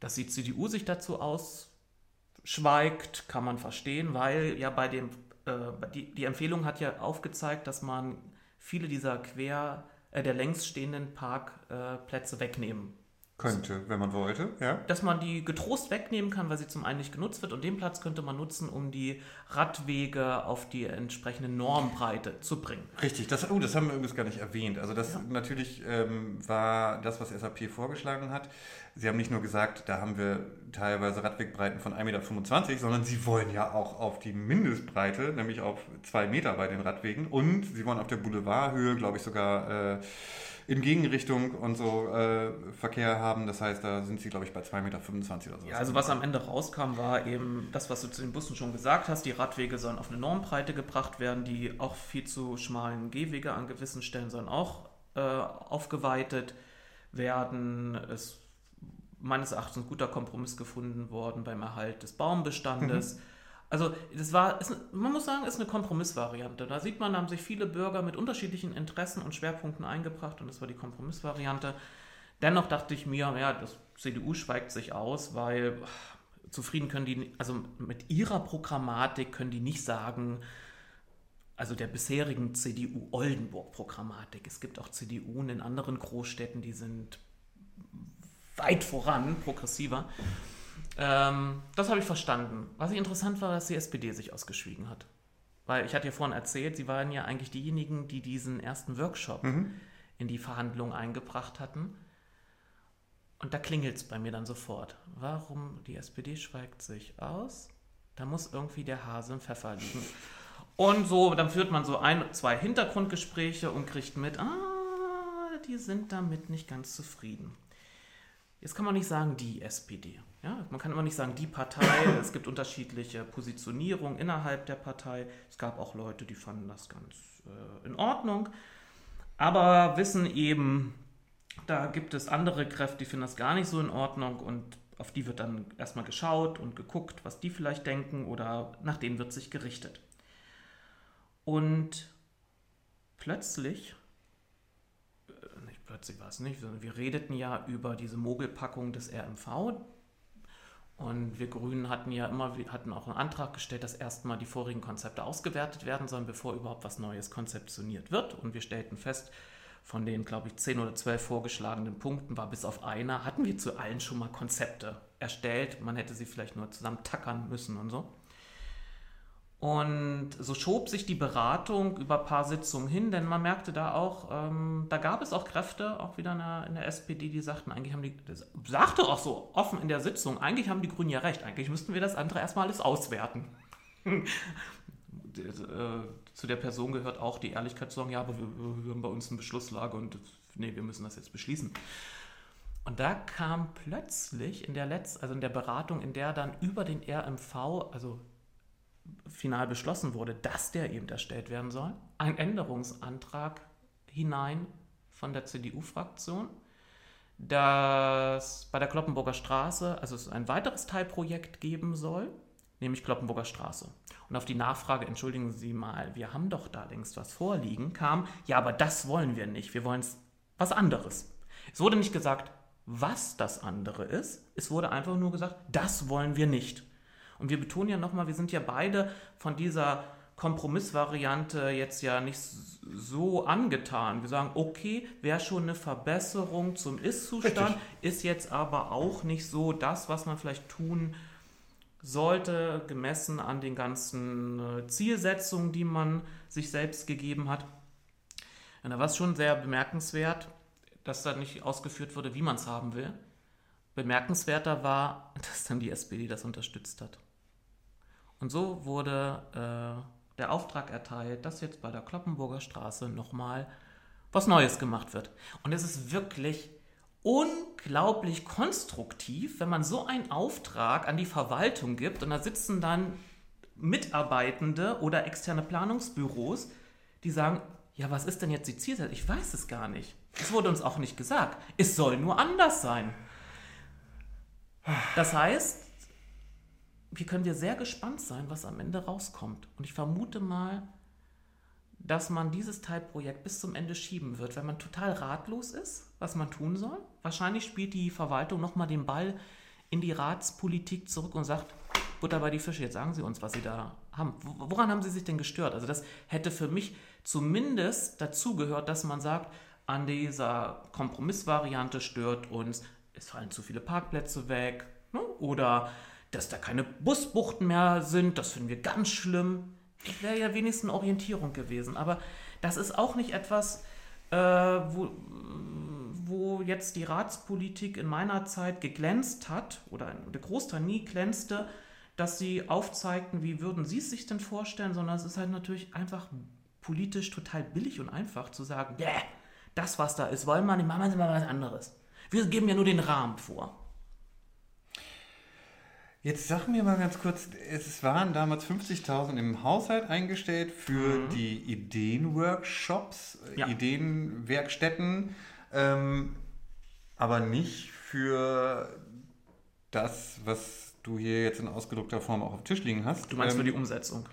[SPEAKER 2] Dass die CDU sich dazu ausschweigt, kann man verstehen, weil ja bei dem, äh, die, die Empfehlung hat ja aufgezeigt, dass man viele dieser quer, äh, der längs stehenden Parkplätze äh, wegnehmen
[SPEAKER 1] könnte, wenn man wollte, ja.
[SPEAKER 2] Dass man die getrost wegnehmen kann, weil sie zum einen nicht genutzt wird und den Platz könnte man nutzen, um die Radwege auf die entsprechende Normbreite zu bringen.
[SPEAKER 1] Richtig, das, oh, das haben wir übrigens gar nicht erwähnt. Also das ja. natürlich ähm, war das, was SAP vorgeschlagen hat. Sie haben nicht nur gesagt, da haben wir teilweise Radwegbreiten von 1,25 Meter, sondern sie wollen ja auch auf die Mindestbreite, nämlich auf 2 Meter bei den Radwegen und sie wollen auf der Boulevardhöhe, glaube ich, sogar... Äh, in Gegenrichtung und so äh, Verkehr haben. Das heißt, da sind sie, glaube ich, bei 2,25 Meter oder so.
[SPEAKER 2] Ja, also was am Ende rauskam, war eben das, was du zu den Bussen schon gesagt hast. Die Radwege sollen auf eine Normbreite gebracht werden. Die auch viel zu schmalen Gehwege an gewissen Stellen sollen auch äh, aufgeweitet werden. Es meines Erachtens ein guter Kompromiss gefunden worden beim Erhalt des Baumbestandes. Mhm. Also das war, ist, man muss sagen, ist eine Kompromissvariante. Da sieht man, da haben sich viele Bürger mit unterschiedlichen Interessen und Schwerpunkten eingebracht und das war die Kompromissvariante. Dennoch dachte ich mir, ja, das CDU schweigt sich aus, weil zufrieden können die, also mit ihrer Programmatik können die nicht sagen, also der bisherigen CDU-Oldenburg-Programmatik. Es gibt auch CDU in anderen Großstädten, die sind weit voran, progressiver. Ähm, das habe ich verstanden. Was ich interessant war, dass die SPD sich ausgeschwiegen hat. Weil ich hatte ja vorhin erzählt, sie waren ja eigentlich diejenigen, die diesen ersten Workshop mhm. in die Verhandlungen eingebracht hatten. Und da klingelt es bei mir dann sofort. Warum die SPD schweigt sich aus? Da muss irgendwie der Hase im Pfeffer liegen. Und so, dann führt man so ein, zwei Hintergrundgespräche und kriegt mit, ah, die sind damit nicht ganz zufrieden. Jetzt kann man nicht sagen, die SPD. Ja, man kann immer nicht sagen, die Partei. es gibt unterschiedliche Positionierungen innerhalb der Partei. Es gab auch Leute, die fanden das ganz äh, in Ordnung, aber wissen eben, da gibt es andere Kräfte, die finden das gar nicht so in Ordnung und auf die wird dann erstmal geschaut und geguckt, was die vielleicht denken oder nach denen wird sich gerichtet. Und plötzlich plötzlich war es nicht, sondern wir redeten ja über diese Mogelpackung des RMV. Und wir Grünen hatten ja immer, wir hatten auch einen Antrag gestellt, dass erstmal die vorigen Konzepte ausgewertet werden sollen, bevor überhaupt was Neues konzeptioniert wird. Und wir stellten fest, von den, glaube ich, zehn oder zwölf vorgeschlagenen Punkten war bis auf einer, hatten wir zu allen schon mal Konzepte erstellt. Man hätte sie vielleicht nur zusammen tackern müssen und so. Und so schob sich die Beratung über ein paar Sitzungen hin, denn man merkte da auch, ähm, da gab es auch Kräfte, auch wieder in der, in der, SPD, die sagten, eigentlich haben die, das sagte auch so offen in der Sitzung, eigentlich haben die Grünen ja recht, eigentlich müssten wir das andere erstmal alles auswerten. Äh, zu der Person gehört auch die Ehrlichkeit zu sagen, ja, aber wir, wir haben bei uns eine Beschlusslage und nee, wir müssen das jetzt beschließen. Und da kam plötzlich in der Letz-, also in der Beratung, in der dann über den RMV, also final beschlossen wurde, dass der eben erstellt werden soll, ein Änderungsantrag hinein von der CDU-Fraktion, dass bei der Kloppenburger Straße, also es ein weiteres Teilprojekt geben soll, nämlich Kloppenburger Straße. Und auf die Nachfrage, entschuldigen Sie mal, wir haben doch da längst was vorliegen, kam, ja, aber das wollen wir nicht, wir wollen was anderes. Es wurde nicht gesagt, was das andere ist, es wurde einfach nur gesagt, das wollen wir nicht. Und wir betonen ja nochmal, wir sind ja beide von dieser Kompromissvariante jetzt ja nicht so angetan. Wir sagen, okay, wäre schon eine Verbesserung zum Ist-Zustand, ist jetzt aber auch nicht so das, was man vielleicht tun sollte, gemessen an den ganzen äh, Zielsetzungen, die man sich selbst gegeben hat. Und da war es schon sehr bemerkenswert, dass da nicht ausgeführt wurde, wie man es haben will. Bemerkenswerter war, dass dann die SPD das unterstützt hat. Und so wurde äh, der Auftrag erteilt, dass jetzt bei der Kloppenburger Straße nochmal was Neues gemacht wird. Und es ist wirklich unglaublich konstruktiv, wenn man so einen Auftrag an die Verwaltung gibt und da sitzen dann Mitarbeitende oder externe Planungsbüros, die sagen, ja, was ist denn jetzt die Zielsetzung? Ich weiß es gar nicht. Es wurde uns auch nicht gesagt. Es soll nur anders sein. Das heißt, hier können wir sehr gespannt sein, was am Ende rauskommt. Und ich vermute mal, dass man dieses Teilprojekt bis zum Ende schieben wird, wenn man total ratlos ist, was man tun soll. Wahrscheinlich spielt die Verwaltung nochmal den Ball in die Ratspolitik zurück und sagt, Butter bei die Fische, jetzt sagen Sie uns, was Sie da haben. Woran haben Sie sich denn gestört? Also das hätte für mich zumindest dazu gehört, dass man sagt, an dieser Kompromissvariante stört uns, es fallen zu viele Parkplätze weg ne? oder dass da keine Busbuchten mehr sind, das finden wir ganz schlimm. Das wäre ja wenigstens Orientierung gewesen. Aber das ist auch nicht etwas, äh, wo, wo jetzt die Ratspolitik in meiner Zeit geglänzt hat, oder der Großteil nie glänzte, dass sie aufzeigten, wie würden sie es sich denn vorstellen, sondern es ist halt natürlich einfach politisch total billig und einfach zu sagen, yeah, das, was da ist, wollen wir nicht, machen wir mal was anderes. Wir geben ja nur den Rahmen vor.
[SPEAKER 1] Jetzt sag mir mal ganz kurz, es waren damals 50.000 im Haushalt eingestellt für mhm. die Ideenworkshops, ja. Ideenwerkstätten, ähm, aber nicht für das, was du hier jetzt in ausgedruckter Form auch auf dem Tisch liegen hast.
[SPEAKER 2] Du meinst ähm, für die Umsetzung?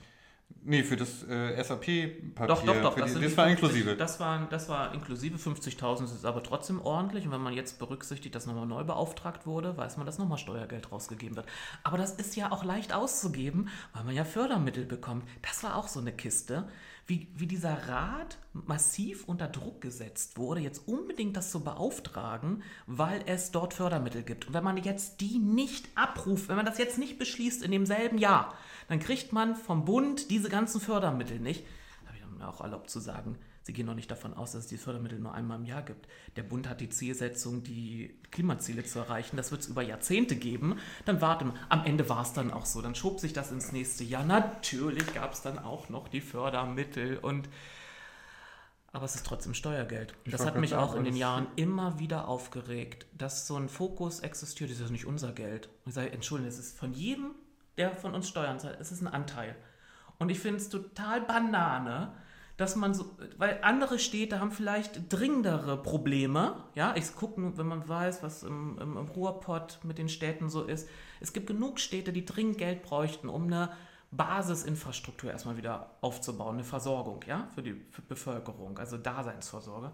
[SPEAKER 1] Nee, für das äh, SAP-Papier.
[SPEAKER 2] Doch, doch, doch.
[SPEAKER 1] Das,
[SPEAKER 2] die,
[SPEAKER 1] das war
[SPEAKER 2] 50,
[SPEAKER 1] inklusive.
[SPEAKER 2] Das war, das war inklusive. 50.000 ist aber trotzdem ordentlich. Und wenn man jetzt berücksichtigt, dass nochmal neu beauftragt wurde, weiß man, dass nochmal Steuergeld rausgegeben wird. Aber das ist ja auch leicht auszugeben, weil man ja Fördermittel bekommt. Das war auch so eine Kiste. Wie, wie dieser Rat massiv unter Druck gesetzt wurde, jetzt unbedingt das zu beauftragen, weil es dort Fördermittel gibt. Und wenn man jetzt die nicht abruft, wenn man das jetzt nicht beschließt in demselben Jahr, dann kriegt man vom Bund diese ganzen Fördermittel nicht. Da habe ich mir auch erlaubt zu sagen, Sie gehen noch nicht davon aus, dass es die Fördermittel nur einmal im Jahr gibt. Der Bund hat die Zielsetzung, die Klimaziele zu erreichen. Das wird es über Jahrzehnte geben. Dann warten. Am Ende war es dann auch so. Dann schob sich das ins nächste Jahr. Natürlich gab es dann auch noch die Fördermittel und aber es ist trotzdem Steuergeld. Und das hat mich auch in den Jahren immer wieder aufgeregt, dass so ein Fokus existiert. Das ist nicht unser Geld. Und ich sage, Entschuldigung, es ist von jedem der von uns Steuern zahlt. Es ist ein Anteil. Und ich finde es total Banane, dass man so, weil andere Städte haben vielleicht dringendere Probleme. Ja, ich gucke, wenn man weiß, was im, im, im Ruhrpott mit den Städten so ist. Es gibt genug Städte, die dringend Geld bräuchten, um eine Basisinfrastruktur erstmal wieder aufzubauen, eine Versorgung, ja, für die für Bevölkerung, also Daseinsvorsorge.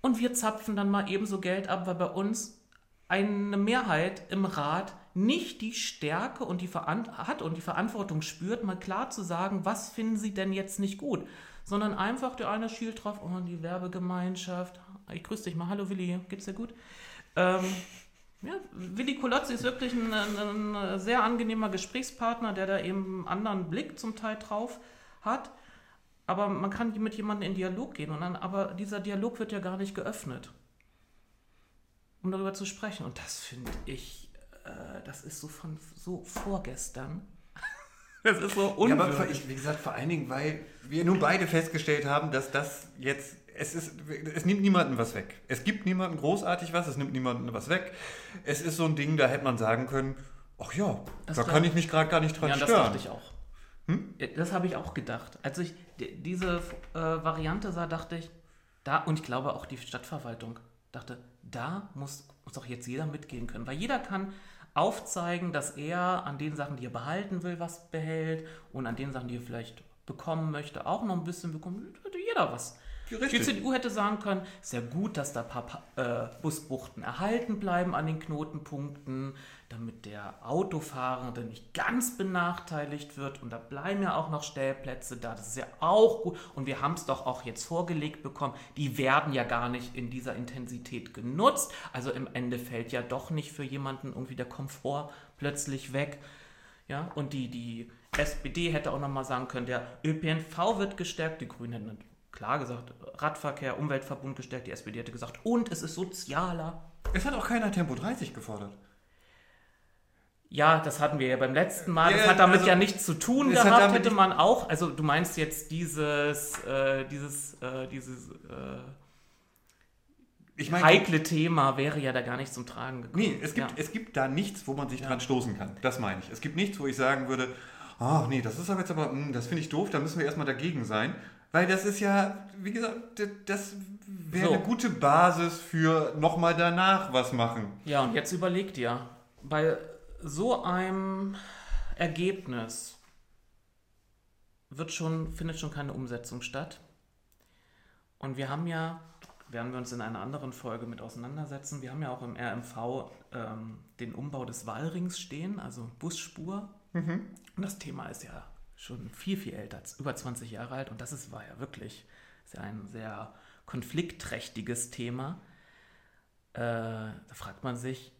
[SPEAKER 2] Und wir zapfen dann mal ebenso Geld ab, weil bei uns eine Mehrheit im Rat nicht die Stärke und die hat und die Verantwortung spürt, mal klar zu sagen, was finden sie denn jetzt nicht gut, sondern einfach der eine schielt drauf, oh, die Werbegemeinschaft, ich grüße dich mal, hallo Willi, geht's dir gut? Ähm, ja, Willi Kolotzi ist wirklich ein, ein, sehr angenehmer Gesprächspartner, der da eben einen anderen Blick zum Teil drauf hat. Aber man kann mit jemandem in Dialog gehen. Und dann, aber dieser Dialog wird ja gar nicht geöffnet, um darüber zu sprechen. Und das finde ich äh, das ist so von so vorgestern.
[SPEAKER 1] Das ist so unwürdig. Ja, aber wie gesagt, vor allen Dingen, weil wir nun beide festgestellt haben, dass das jetzt, es ist, es nimmt niemanden was weg. Es gibt niemanden großartig was, es nimmt niemanden was weg. Es ist so ein Ding, da hätte man sagen können, ach ja, das da kann ich mich gerade gar nicht dran ja, stören. Ja, das dachte
[SPEAKER 2] ich auch. Hm? Das habe ich auch gedacht. Als ich diese äh, Variante sah, dachte ich, da, und ich glaube auch die Stadtverwaltung, dachte, da muss, muss doch jetzt jeder mitgehen können. Weil jeder kann aufzeigen, dass er an den Sachen, die er behalten will, was behält und an den Sachen, die er vielleicht bekommen möchte, auch noch ein bisschen bekommt. Hätte jeder was. Die CDU hätte sagen können, ist ja gut, dass da ein paar äh, Busbuchten erhalten bleiben an den Knotenpunkten, damit der Autofahrende nicht ganz benachteiligt wird. Und da bleiben ja auch noch Stellplätze da. Das ist ja auch gut. Und wir haben es doch auch jetzt vorgelegt bekommen. Die werden ja gar nicht in dieser Intensität genutzt. Also im Ende fällt ja doch nicht für jemanden irgendwie der Komfort plötzlich weg. Ja, und die, die SPD hätte auch nochmal sagen können, der ÖPNV wird gestärkt, die Grünen hätten klar gesagt, Radverkehr, Umweltverbund gestärkt, die SPD hätte gesagt, und es ist sozialer.
[SPEAKER 1] Es hat auch keiner Tempo 30 gefordert.
[SPEAKER 2] Ja, das hatten wir ja beim letzten Mal. Das hat damit also, ja nichts zu tun gehabt, hätte man auch. Also du meinst jetzt dieses, äh, dieses, äh, dieses äh, ich mein, heikle Thema wäre ja da gar nicht zum Tragen
[SPEAKER 1] gekommen. Nee, es gibt, ja. es gibt da nichts, wo man sich ja. dran stoßen kann. Das meine ich. Es gibt nichts, wo ich sagen würde, ach nee, das ist aber jetzt aber, mh, hm, das finde ich doof, da müssen wir erstmal dagegen sein. Weil das ist ja, wie gesagt, das wäre so. eine gute Basis für nochmal danach was machen.
[SPEAKER 2] Ja, und jetzt überlegt ihr, bei so einem Ergebnis wird schon, findet schon keine Umsetzung statt. Und wir haben ja, werden wir uns in einer anderen Folge mit auseinandersetzen, wir haben ja auch im RMV ähm, den Umbau des Wallrings stehen, also Busspur. Mhm. Und das Thema ist ja schon viel, viel älter, über 20 Jahre alt. Und das ist, war ja wirklich ist ja ein sehr konfliktträchtiges Thema. Äh, da fragt man sich,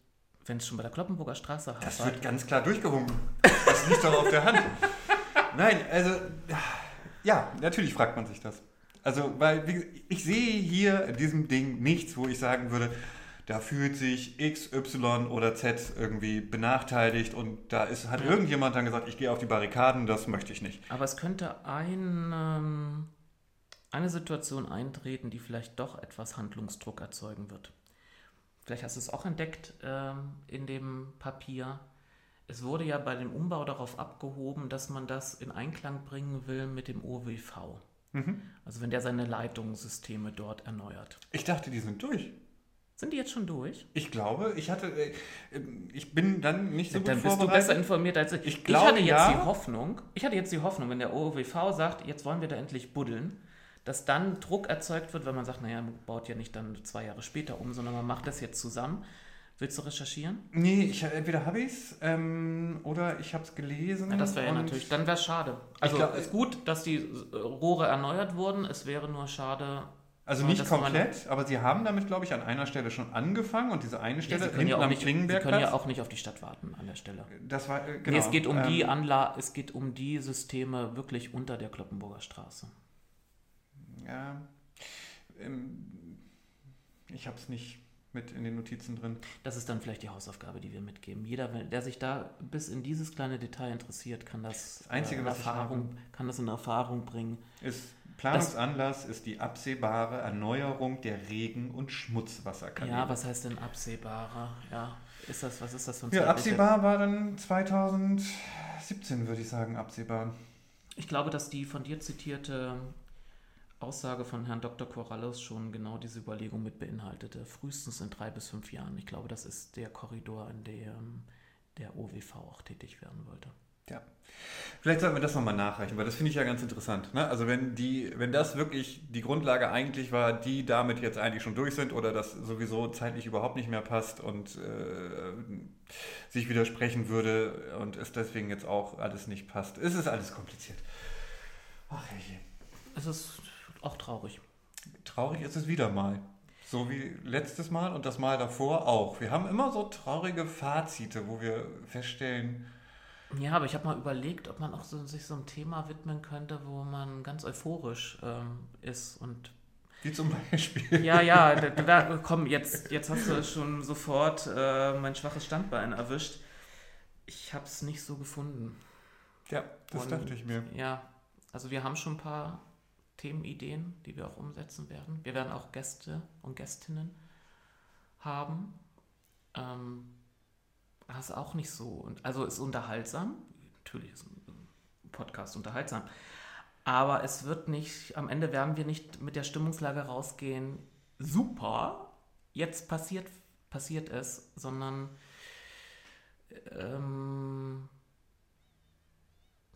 [SPEAKER 2] wenn es schon bei der Kloppenburger Straße
[SPEAKER 1] Das war, wird ganz klar durchgewunken. Das liegt doch auf der Hand. Nein, also, ja, natürlich fragt man sich das. Also, weil wie, ich sehe hier in diesem Ding nichts, wo ich sagen würde, da fühlt sich X, Y oder Z irgendwie benachteiligt und da ist, hat irgendjemand dann gesagt, ich gehe auf die Barrikaden, das möchte ich nicht.
[SPEAKER 2] Aber es könnte ein, ähm, eine Situation eintreten, die vielleicht doch etwas Handlungsdruck erzeugen wird vielleicht hast du es auch entdeckt äh, in dem Papier. Es wurde ja bei dem Umbau darauf abgehoben, dass man das in Einklang bringen will mit dem OWV. Mhm. Also wenn der seine Leitungssysteme dort erneuert.
[SPEAKER 1] Ich dachte, die sind durch.
[SPEAKER 2] Sind die jetzt schon durch?
[SPEAKER 1] Ich glaube, ich hatte, äh, ich bin dann nicht so
[SPEAKER 2] Dann
[SPEAKER 1] gut
[SPEAKER 2] bist du
[SPEAKER 1] vorbereitet.
[SPEAKER 2] besser informiert als ich.
[SPEAKER 1] Ich glaube,
[SPEAKER 2] hatte jetzt
[SPEAKER 1] ja.
[SPEAKER 2] die Hoffnung, ich hatte jetzt die Hoffnung, wenn der OOWV sagt, jetzt wollen wir da endlich buddeln, dass dann Druck erzeugt wird, wenn man sagt, naja, man baut ja nicht dann zwei Jahre später um, sondern man macht das jetzt zusammen. Willst du recherchieren?
[SPEAKER 1] Nee, ich, entweder habe ich es ähm, oder ich habe es gelesen.
[SPEAKER 2] Ja, das wäre ja natürlich, dann wäre es schade. Also
[SPEAKER 1] glaub-
[SPEAKER 2] ist gut, dass die äh, Rohre erneuert wurden, es wäre nur schade.
[SPEAKER 1] Also
[SPEAKER 2] Ja,
[SPEAKER 1] nicht komplett, aber sie haben damit, glaube ich, an einer Stelle schon angefangen und diese eine
[SPEAKER 2] Ja,
[SPEAKER 1] Stelle
[SPEAKER 2] ja
[SPEAKER 1] hinten
[SPEAKER 2] auch
[SPEAKER 1] am
[SPEAKER 2] nicht, sie können
[SPEAKER 1] Klingenbergplatz,
[SPEAKER 2] ja auch nicht auf die Stadt warten an der Stelle.
[SPEAKER 1] das war, äh, genau.
[SPEAKER 2] Nee, es geht um die
[SPEAKER 1] ähm,
[SPEAKER 2] Anla es geht um die Systeme wirklich unter der Kloppenburger Straße.
[SPEAKER 1] Ja, ähm, ich habe es nicht mit in den Notizen drin.
[SPEAKER 2] Das ist dann vielleicht die Hausaufgabe, die wir mitgeben. Jeder, der sich da bis in dieses kleine Detail interessiert, kann das,
[SPEAKER 1] Das Einzige,
[SPEAKER 2] in
[SPEAKER 1] was
[SPEAKER 2] Erfahrung, kann das in Erfahrung bringen.
[SPEAKER 1] Ist Planungsanlass ist die absehbare Erneuerung der Regen- und Schmutzwasserkanäle.
[SPEAKER 2] Ja, was heißt denn absehbarer? Ja, ist das, was ist das für ein
[SPEAKER 1] Ja, absehbar war dann 2017, würde ich sagen, absehbar.
[SPEAKER 2] Ich glaube, dass die von dir zitierte Aussage von Herrn Dr. Corrales schon genau diese Überlegung mit beinhaltete. Frühestens in drei bis fünf Jahren. Ich glaube, das ist der Korridor, in dem der OWV auch tätig werden wollte.
[SPEAKER 1] Ja. Vielleicht sollten wir das nochmal nachreichen, weil das finde ich ja ganz interessant. Ne? Also wenn die, wenn das wirklich die Grundlage eigentlich war, die damit jetzt eigentlich schon durch sind oder das sowieso zeitlich überhaupt nicht mehr passt und äh, sich widersprechen würde und es deswegen jetzt auch alles nicht passt, ist es alles kompliziert. Ach je.
[SPEAKER 2] Es ist auch traurig.
[SPEAKER 1] Traurig ist es wieder mal. So wie letztes Mal und das Mal davor auch. Wir haben immer so traurige Fazite, wo wir feststellen,
[SPEAKER 2] Ja, aber ich habe mal überlegt, ob man auch so, sich so einem Thema widmen könnte, wo man ganz euphorisch ähm, ist. Und
[SPEAKER 1] wie zum Beispiel.
[SPEAKER 2] ja, ja, da, da, komm, jetzt, jetzt hast du schon sofort äh, mein schwaches Standbein erwischt. Ich habe es nicht so gefunden.
[SPEAKER 1] Ja, das
[SPEAKER 2] Und-
[SPEAKER 1] dachte ich mir.
[SPEAKER 2] Ja, also wir haben schon ein paar Themenideen, die wir auch umsetzen werden. Wir werden auch Gäste und Gästinnen haben. Ähm, das ist auch nicht so. Also ist unterhaltsam. Natürlich ist ein Podcast unterhaltsam. Aber es wird nicht, am Ende werden wir nicht mit der Stimmungslage rausgehen, super, jetzt passiert, passiert es, sondern ähm,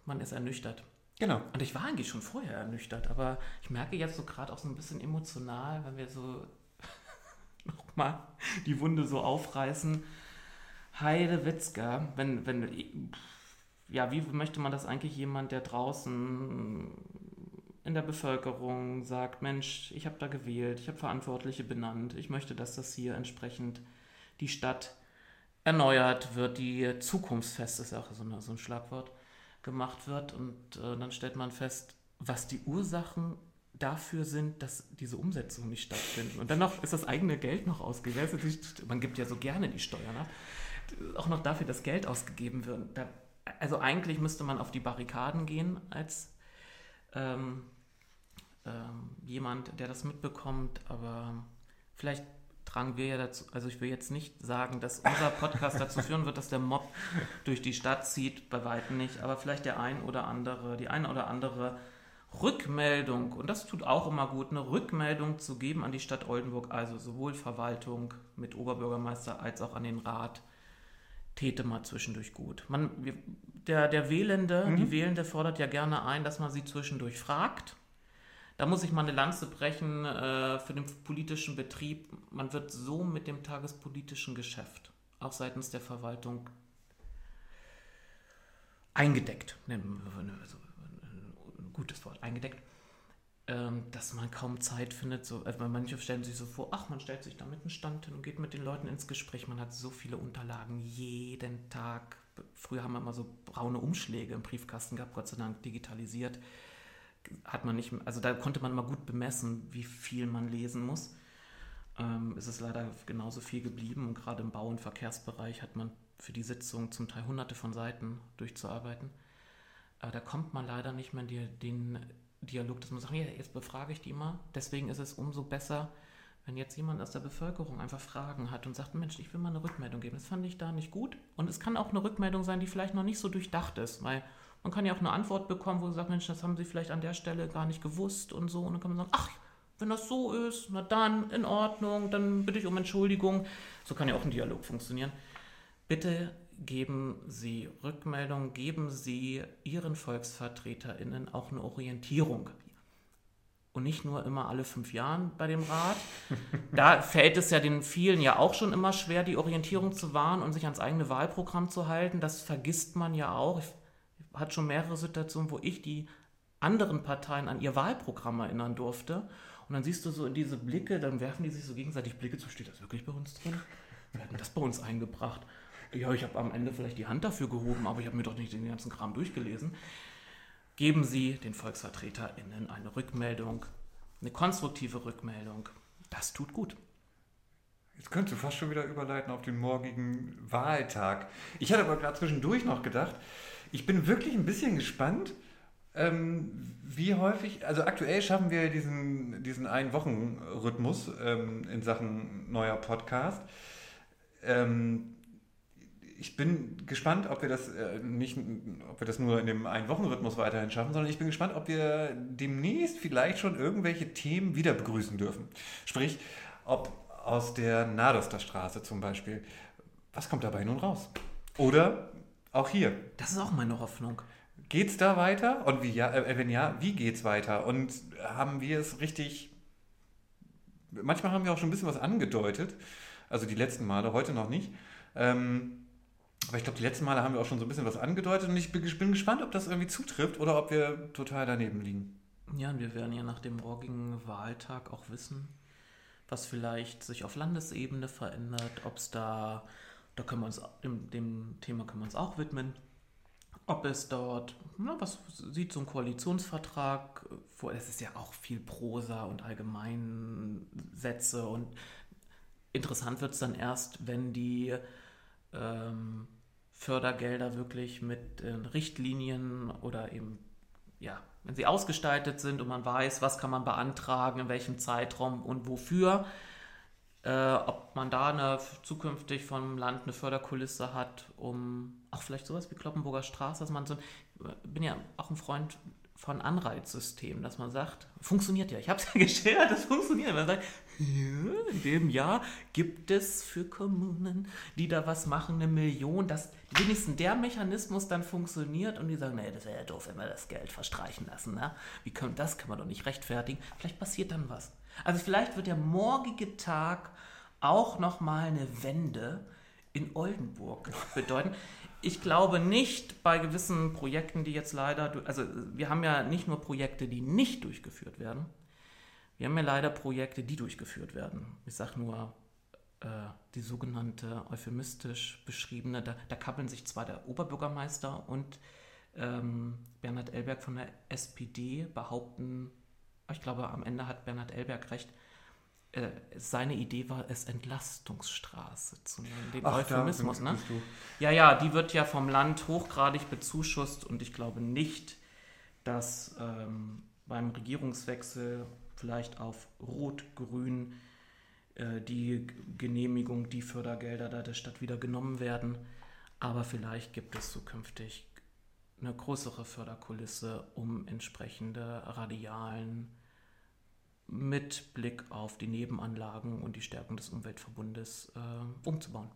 [SPEAKER 2] man ist ernüchtert.
[SPEAKER 1] Genau.
[SPEAKER 2] Und ich war eigentlich schon vorher ernüchtert, aber ich merke jetzt so gerade auch so ein bisschen emotional, wenn wir so nochmal die Wunde so aufreißen. Heide Witzka, wenn, wenn, ja, wie möchte man das eigentlich jemand, der draußen in der Bevölkerung sagt, Mensch, ich habe da gewählt, ich habe Verantwortliche benannt, ich möchte, dass das hier entsprechend die Stadt erneuert wird, die zukunftsfest ist auch so, eine, so ein Schlagwort gemacht wird und äh, dann stellt man fest, was die Ursachen dafür sind, dass diese Umsetzungen nicht stattfinden. Und dann noch ist das eigene Geld noch ausgegeben. Man gibt ja so gerne die Steuern ab. Auch noch dafür, dass Geld ausgegeben wird. Da, also eigentlich müsste man auf die Barrikaden gehen als ähm, ähm, jemand, der das mitbekommt, aber vielleicht tragen wir ja dazu, also ich will jetzt nicht sagen, dass unser Podcast dazu führen wird, dass der Mob durch die Stadt zieht, bei weitem nicht, aber vielleicht der ein oder andere, die eine oder andere Rückmeldung, und das tut auch immer gut, eine Rückmeldung zu geben an die Stadt Oldenburg, also sowohl Verwaltung mit Oberbürgermeister als auch an den Rat, täte mal zwischendurch gut. Man, der, der Wählende, die Wählende fordert ja gerne ein, dass man sie zwischendurch fragt. Da muss ich mal eine Lanze brechen äh, für den politischen Betrieb. Man wird so mit dem tagespolitischen Geschäft, auch seitens der Verwaltung, eingedeckt. Also, Ein gutes Wort, eingedeckt. Ähm, dass man kaum Zeit findet. So, also manche stellen sich so vor, ach, man stellt sich da mit einem Stand hin und geht mit den Leuten ins Gespräch. Man hat so viele Unterlagen jeden Tag. Früher haben wir immer so braune Umschläge im Briefkasten gehabt, Gott sei Dank digitalisiert hat man nicht, also da konnte man mal gut bemessen, wie viel man lesen muss. Ähm, es ist leider genauso viel geblieben und gerade im Bau- und Verkehrsbereich hat man für die Sitzung zum Teil hunderte von Seiten durchzuarbeiten. Aber da kommt man leider nicht mehr in die, den Dialog, dass man sagt, ja, jetzt befrage ich die mal. Deswegen ist es umso besser, wenn jetzt jemand aus der Bevölkerung einfach Fragen hat und sagt, Mensch, ich will mal eine Rückmeldung geben. Das fand ich da nicht gut. Und es kann auch eine Rückmeldung sein, die vielleicht noch nicht so durchdacht ist, weil man kann ja auch eine Antwort bekommen, wo du sagst, Mensch, das haben sie vielleicht an der Stelle gar nicht gewusst und so. Und dann kann man sagen, ach, Wenn das so ist, na dann, in Ordnung, dann bitte ich um Entschuldigung. So kann ja auch ein Dialog funktionieren. Bitte geben Sie Rückmeldung, geben Sie Ihren VolksvertreterInnen auch eine Orientierung. Und nicht nur immer alle fünf Jahren bei dem Rat. Da fällt es ja den vielen ja auch schon immer schwer, die Orientierung zu wahren und sich ans eigene Wahlprogramm zu halten. Das vergisst man ja auch. Ich hatte schon mehrere Situationen, wo ich die anderen Parteien an ihr Wahlprogramm erinnern durfte. Und dann siehst du so diese Blicke, dann werfen die sich so gegenseitig Blicke zu, steht das wirklich bei uns drin? Wir hatten das bei uns eingebracht. Ja, ich habe am Ende vielleicht die Hand dafür gehoben, aber ich habe mir doch nicht den ganzen Kram durchgelesen. Geben Sie den VolksvertreterInnen eine Rückmeldung, eine konstruktive Rückmeldung. Das tut gut.
[SPEAKER 1] Jetzt könntest du fast schon wieder überleiten auf den morgigen Wahltag. Ich hatte aber gerade zwischendurch noch gedacht, ich bin wirklich ein bisschen gespannt, ähm, wie häufig, also aktuell schaffen wir diesen, diesen Ein-Wochen-Rhythmus ähm, in Sachen neuer Podcast. Ähm, ich bin gespannt, ob wir das äh, nicht, ob wir das nur in dem Ein-Wochen-Rhythmus weiterhin schaffen, sondern ich bin gespannt, ob wir demnächst vielleicht schon irgendwelche Themen wieder begrüßen dürfen. Sprich, ob aus der Nadosterstraße zum Beispiel, was kommt dabei nun raus? Oder auch hier.
[SPEAKER 2] Das ist auch meine Hoffnung.
[SPEAKER 1] Geht es da weiter? Und wie ja, äh, wenn ja, wie geht es weiter? Und haben wir es richtig. Manchmal haben wir auch schon ein bisschen was angedeutet. Also die letzten Male, heute noch nicht. Ähm, aber ich glaube, die letzten Male haben wir auch schon so ein bisschen was angedeutet und ich bin, bin gespannt, ob das irgendwie zutrifft oder ob wir total daneben liegen.
[SPEAKER 2] Ja, und wir werden ja nach dem morgigen Wahltag auch wissen, was vielleicht sich auf Landesebene verändert, ob es da, da können wir uns, dem, dem Thema können wir uns auch widmen, ob es dort, na, was sieht so ein Koalitionsvertrag vor, es ist ja auch viel Prosa und Allgemeinsätze und interessant wird es dann erst, wenn die ähm, Fördergelder wirklich mit äh, Richtlinien oder eben, ja, wenn sie ausgestaltet sind und man weiß, was kann man beantragen, in welchem Zeitraum und wofür, äh, ob man da eine, zukünftig vom Land eine Förderkulisse hat, um auch vielleicht sowas wie Kloppenburger Straße, dass man so, ich bin ja auch ein Freund von Anreizsystemen, dass man sagt, funktioniert ja, ich habe es ja geschildert, das funktioniert. Man sagt, in dem Jahr gibt es für Kommunen, die da was machen, eine Million, dass wenigstens der Mechanismus dann funktioniert und die sagen, nee, das wäre ja doof, wenn wir das Geld verstreichen lassen. Ne? Wie können, das kann man doch nicht rechtfertigen. Vielleicht passiert dann was. Also vielleicht wird der morgige Tag auch nochmal eine Wende in Oldenburg bedeuten. Ich glaube nicht bei gewissen Projekten, die jetzt leider, also wir haben ja nicht nur Projekte, die nicht durchgeführt werden, wir haben ja leider Projekte, die durchgeführt werden. Ich sage nur äh, die sogenannte euphemistisch beschriebene, da, da, kappeln sich zwar der Oberbürgermeister und ähm, Bernhard Elberg von der SPD behaupten, ich glaube am Ende hat Bernhard Elberg recht, äh, seine Idee war es, Entlastungsstraße zu nennen. Den Ach, Euphemismus, ne? Ja, ja, die wird ja vom Land hochgradig bezuschusst und ich glaube nicht, dass ähm, beim Regierungswechsel vielleicht auf Rot-Grün äh, die Genehmigung, die Fördergelder da der Stadt wieder genommen werden. Aber vielleicht gibt es zukünftig eine größere Förderkulisse, um entsprechende Radialen mit Blick auf die Nebenanlagen und die Stärkung des Umweltverbundes äh, umzubauen.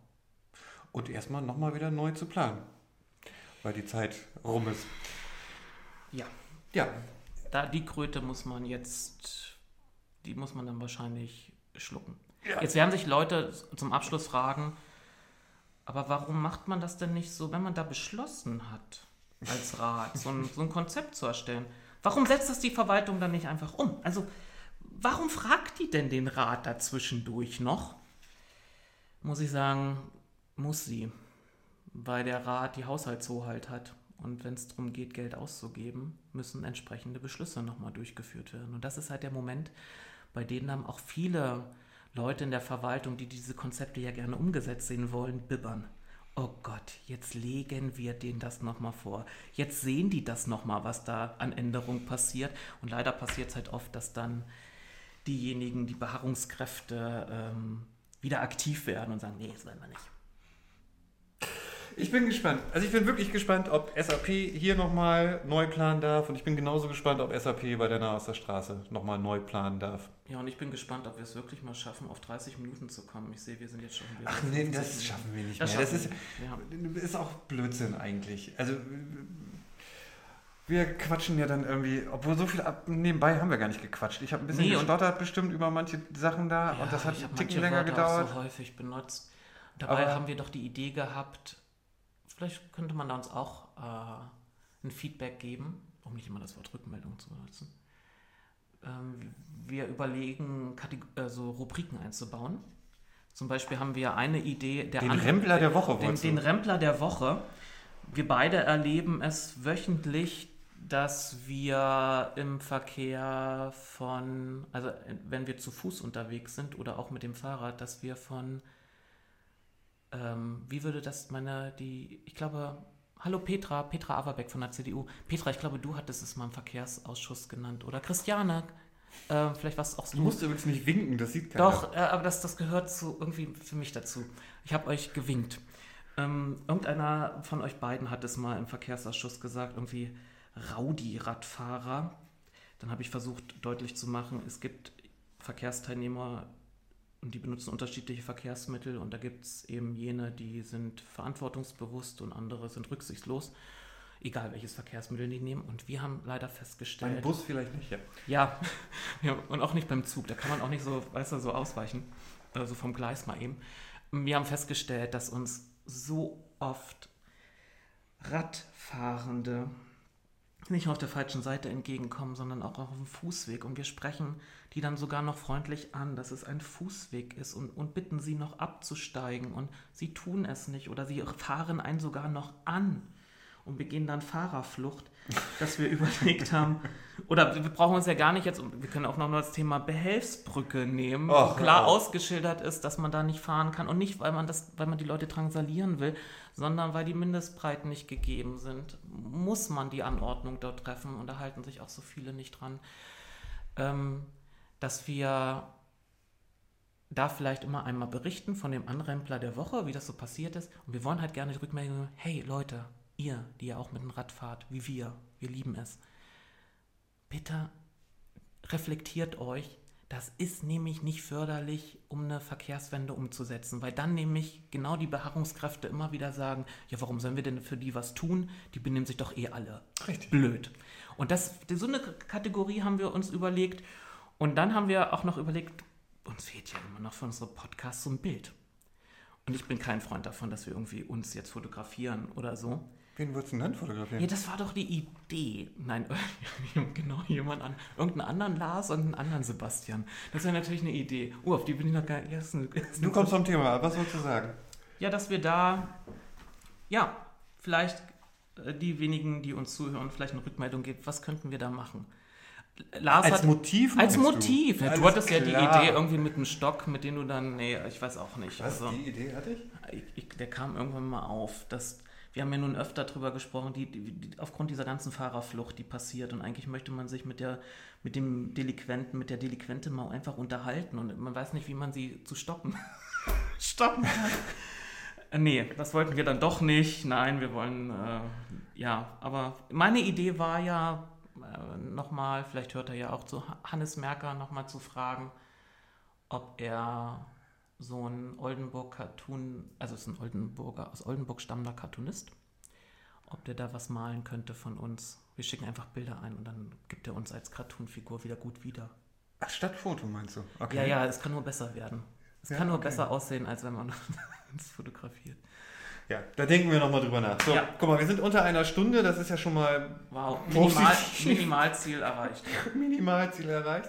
[SPEAKER 1] Und erstmal nochmal wieder neu zu planen, weil die Zeit rum ist.
[SPEAKER 2] Ja. Ja. Da, die Kröte muss man jetzt die muss man dann wahrscheinlich schlucken. Ja. Jetzt werden sich Leute zum Abschluss fragen, aber warum macht man das denn nicht so, wenn man da beschlossen hat, als Rat, so ein, so ein Konzept zu erstellen? Warum setzt das die Verwaltung dann nicht einfach um? Also, warum fragt die denn den Rat dazwischendurch noch? Muss ich sagen, muss sie, weil der Rat die Haushaltshoheit hat. Und wenn es darum geht, Geld auszugeben, müssen entsprechende Beschlüsse nochmal durchgeführt werden. Und das ist halt der Moment, bei denen haben auch viele Leute in der Verwaltung, die diese Konzepte ja gerne umgesetzt sehen wollen, bibbern. Oh Gott, jetzt legen wir denen das nochmal vor. Jetzt sehen die das nochmal, was da an Änderungen passiert. Und leider passiert es halt oft, dass dann diejenigen, die Beharrungskräfte, ähm, wieder aktiv werden und sagen, nee, das wollen wir nicht.
[SPEAKER 1] Ich bin gespannt. Also ich bin wirklich gespannt, ob SAP hier nochmal neu planen darf. Und ich bin genauso gespannt, ob SAP bei der Nahosterstraße nochmal neu planen darf.
[SPEAKER 2] Ja, und ich bin gespannt, ob wir es wirklich mal schaffen, auf 30 Minuten zu kommen. Ich sehe, wir sind jetzt schon
[SPEAKER 1] wieder. Ach nee, das schaffen wir nicht das mehr. Das ist, ja. ist auch Blödsinn eigentlich. Also wir quatschen ja dann irgendwie, obwohl so viel ab, nebenbei haben wir gar nicht gequatscht. Ich habe ein bisschen nee, gestottert bestimmt über manche Sachen da ja, und das hat einen Ticken länger Wörter gedauert.
[SPEAKER 2] Auch so häufig benutzt. Dabei Aber haben wir doch die Idee gehabt, vielleicht könnte man da uns auch äh, ein Feedback geben, um nicht immer das Wort Rückmeldung zu benutzen. Ähm, wir überlegen, also Rubriken einzubauen. Zum Beispiel haben wir eine Idee,
[SPEAKER 1] der den Rempler der Woche.
[SPEAKER 2] Den, den Rempler der Woche. Wir beide erleben es wöchentlich, dass wir im Verkehr von, also wenn wir zu Fuß unterwegs sind oder auch mit dem Fahrrad, dass wir von, ähm, wie würde das meine, die, ich glaube, hallo Petra, Petra Averbeck von der CDU. Petra, ich glaube, du hattest es mal im Verkehrsausschuss genannt. Oder Christiane, äh, vielleicht was auch
[SPEAKER 1] so. Du musst übrigens nicht winken, das sieht keiner.
[SPEAKER 2] Doch, äh, aber das, das gehört zu, irgendwie für mich dazu. Ich habe euch gewinkt. Ähm, irgendeiner von euch beiden hat es mal im Verkehrsausschuss gesagt, irgendwie, Rowdy-Radfahrer. Dann habe ich versucht deutlich zu machen, es gibt Verkehrsteilnehmer und die benutzen unterschiedliche Verkehrsmittel und da gibt es eben jene, die sind verantwortungsbewusst und andere sind rücksichtslos, egal welches Verkehrsmittel die nehmen. Und wir haben leider festgestellt.
[SPEAKER 1] Beim Bus vielleicht nicht, ja.
[SPEAKER 2] Ja, ja und auch nicht beim Zug, da kann man auch nicht so, weißt du, so ausweichen, also vom Gleis mal eben. Wir haben festgestellt, dass uns so oft Radfahrende nicht auf der falschen Seite entgegenkommen, sondern auch auf dem Fußweg. Und wir sprechen die dann sogar noch freundlich an, dass es ein Fußweg ist und, und bitten sie noch abzusteigen. Und sie tun es nicht oder sie fahren einen sogar noch an und begehen dann Fahrerflucht, dass wir überlegt haben, oder wir brauchen uns ja gar nicht jetzt, wir können auch noch das Thema Behelfsbrücke nehmen, oh, wo klar oh. ausgeschildert ist, dass man da nicht fahren kann und nicht, weil man das, weil man die Leute drangsalieren will, sondern weil die Mindestbreiten nicht gegeben sind, muss man die Anordnung dort treffen und da halten sich auch so viele nicht dran, ähm, dass wir da vielleicht immer einmal berichten von dem Anrempler der Woche, wie das so passiert ist. Und wir wollen halt gerne die Rückmeldung, hey Leute, ihr, die ja auch mit dem Rad fahrt, wie wir, wir lieben es, bitte reflektiert euch, das ist nämlich nicht förderlich, um eine Verkehrswende umzusetzen, weil dann nämlich genau die Beharrungskräfte immer wieder sagen, ja, warum sollen wir denn für die was tun? Die benehmen sich doch eh alle.
[SPEAKER 1] Richtig.
[SPEAKER 2] Blöd. Und das, so eine Kategorie haben wir uns überlegt. Und dann haben wir auch noch überlegt, uns fehlt ja immer noch für unsere Podcasts so ein Bild. Und ich bin kein Freund davon, dass wir irgendwie uns jetzt fotografieren oder so.
[SPEAKER 1] Wen würdest du denn dann fotografieren?
[SPEAKER 2] Ja, das war doch die Idee. Nein, genau, jemand an. Irgendeinen anderen Lars und einen anderen Sebastian. Das wäre natürlich eine Idee. Oh, auf die bin ich noch gar nicht.
[SPEAKER 1] Du kommst vom Thema, was wolltest du sagen?
[SPEAKER 2] Ja, dass wir da, ja, vielleicht äh, die wenigen, die uns zuhören, vielleicht eine Rückmeldung geben, was könnten wir da machen?
[SPEAKER 1] Lars als hat, Motiv?
[SPEAKER 2] Als Motiv. Du, ja, du hattest klar. ja die Idee irgendwie mit einem Stock, mit dem du dann, nee, ich weiß auch nicht.
[SPEAKER 1] Was, also, die Idee hatte ich?
[SPEAKER 2] ich? ich? Der kam irgendwann mal auf, dass wir haben ja nun öfter darüber gesprochen, die, die, die, aufgrund dieser ganzen Fahrerflucht, die passiert. Und eigentlich möchte man sich mit, der, mit dem Delinquenten, mit der Delinquentin mal einfach unterhalten. Und man weiß nicht, wie man sie zu stoppen, stoppen kann. Äh, nee, das wollten wir dann doch nicht. Nein, wir wollen, äh, ja, aber meine Idee war ja, äh, nochmal, vielleicht hört er ja auch zu Hannes Merker nochmal zu fragen, ob er so ein Oldenburg-Cartoon, also ist ein Oldenburger, aus Oldenburg stammender Cartoonist, ob der da was malen könnte von uns. Wir schicken einfach Bilder ein und dann gibt er uns als Cartoonfigur wieder gut wieder.
[SPEAKER 1] Ach, statt Foto meinst du?
[SPEAKER 2] Okay. Ja, ja, es kann nur besser werden. Es ja, kann nur okay. besser aussehen, als wenn man uns fotografiert.
[SPEAKER 1] Ja, da denken wir nochmal drüber nach. So, ja. guck mal, wir sind unter einer Stunde, das ist ja schon mal.
[SPEAKER 2] Wow, Minimal, Minimalziel erreicht.
[SPEAKER 1] Minimalziel erreicht.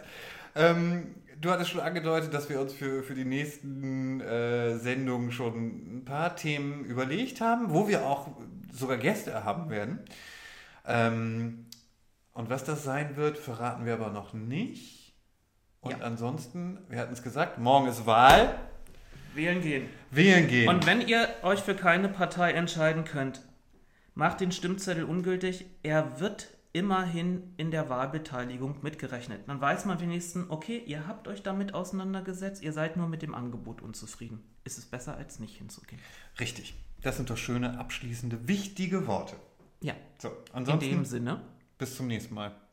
[SPEAKER 1] Ähm, du hattest schon angedeutet, dass wir uns für, für die nächsten äh, Sendungen schon ein paar Themen überlegt haben, wo wir auch sogar Gäste haben werden. Ähm, und was das sein wird, verraten wir aber noch nicht. Und ja. ansonsten, wir hatten es gesagt, morgen ist Wahl.
[SPEAKER 2] Wählen gehen.
[SPEAKER 1] Wählen gehen.
[SPEAKER 2] Und wenn ihr euch für keine Partei entscheiden könnt, macht den Stimmzettel ungültig. Er wird immerhin in der Wahlbeteiligung mitgerechnet. Dann weiß man wenigstens, okay, ihr habt euch damit auseinandergesetzt, ihr seid nur mit dem Angebot unzufrieden. Ist es besser, als nicht hinzugehen.
[SPEAKER 1] Richtig. Das sind doch schöne, abschließende, wichtige Worte.
[SPEAKER 2] Ja,
[SPEAKER 1] So,
[SPEAKER 2] in
[SPEAKER 1] ansonsten
[SPEAKER 2] dem Sinne.
[SPEAKER 1] bis zum nächsten Mal.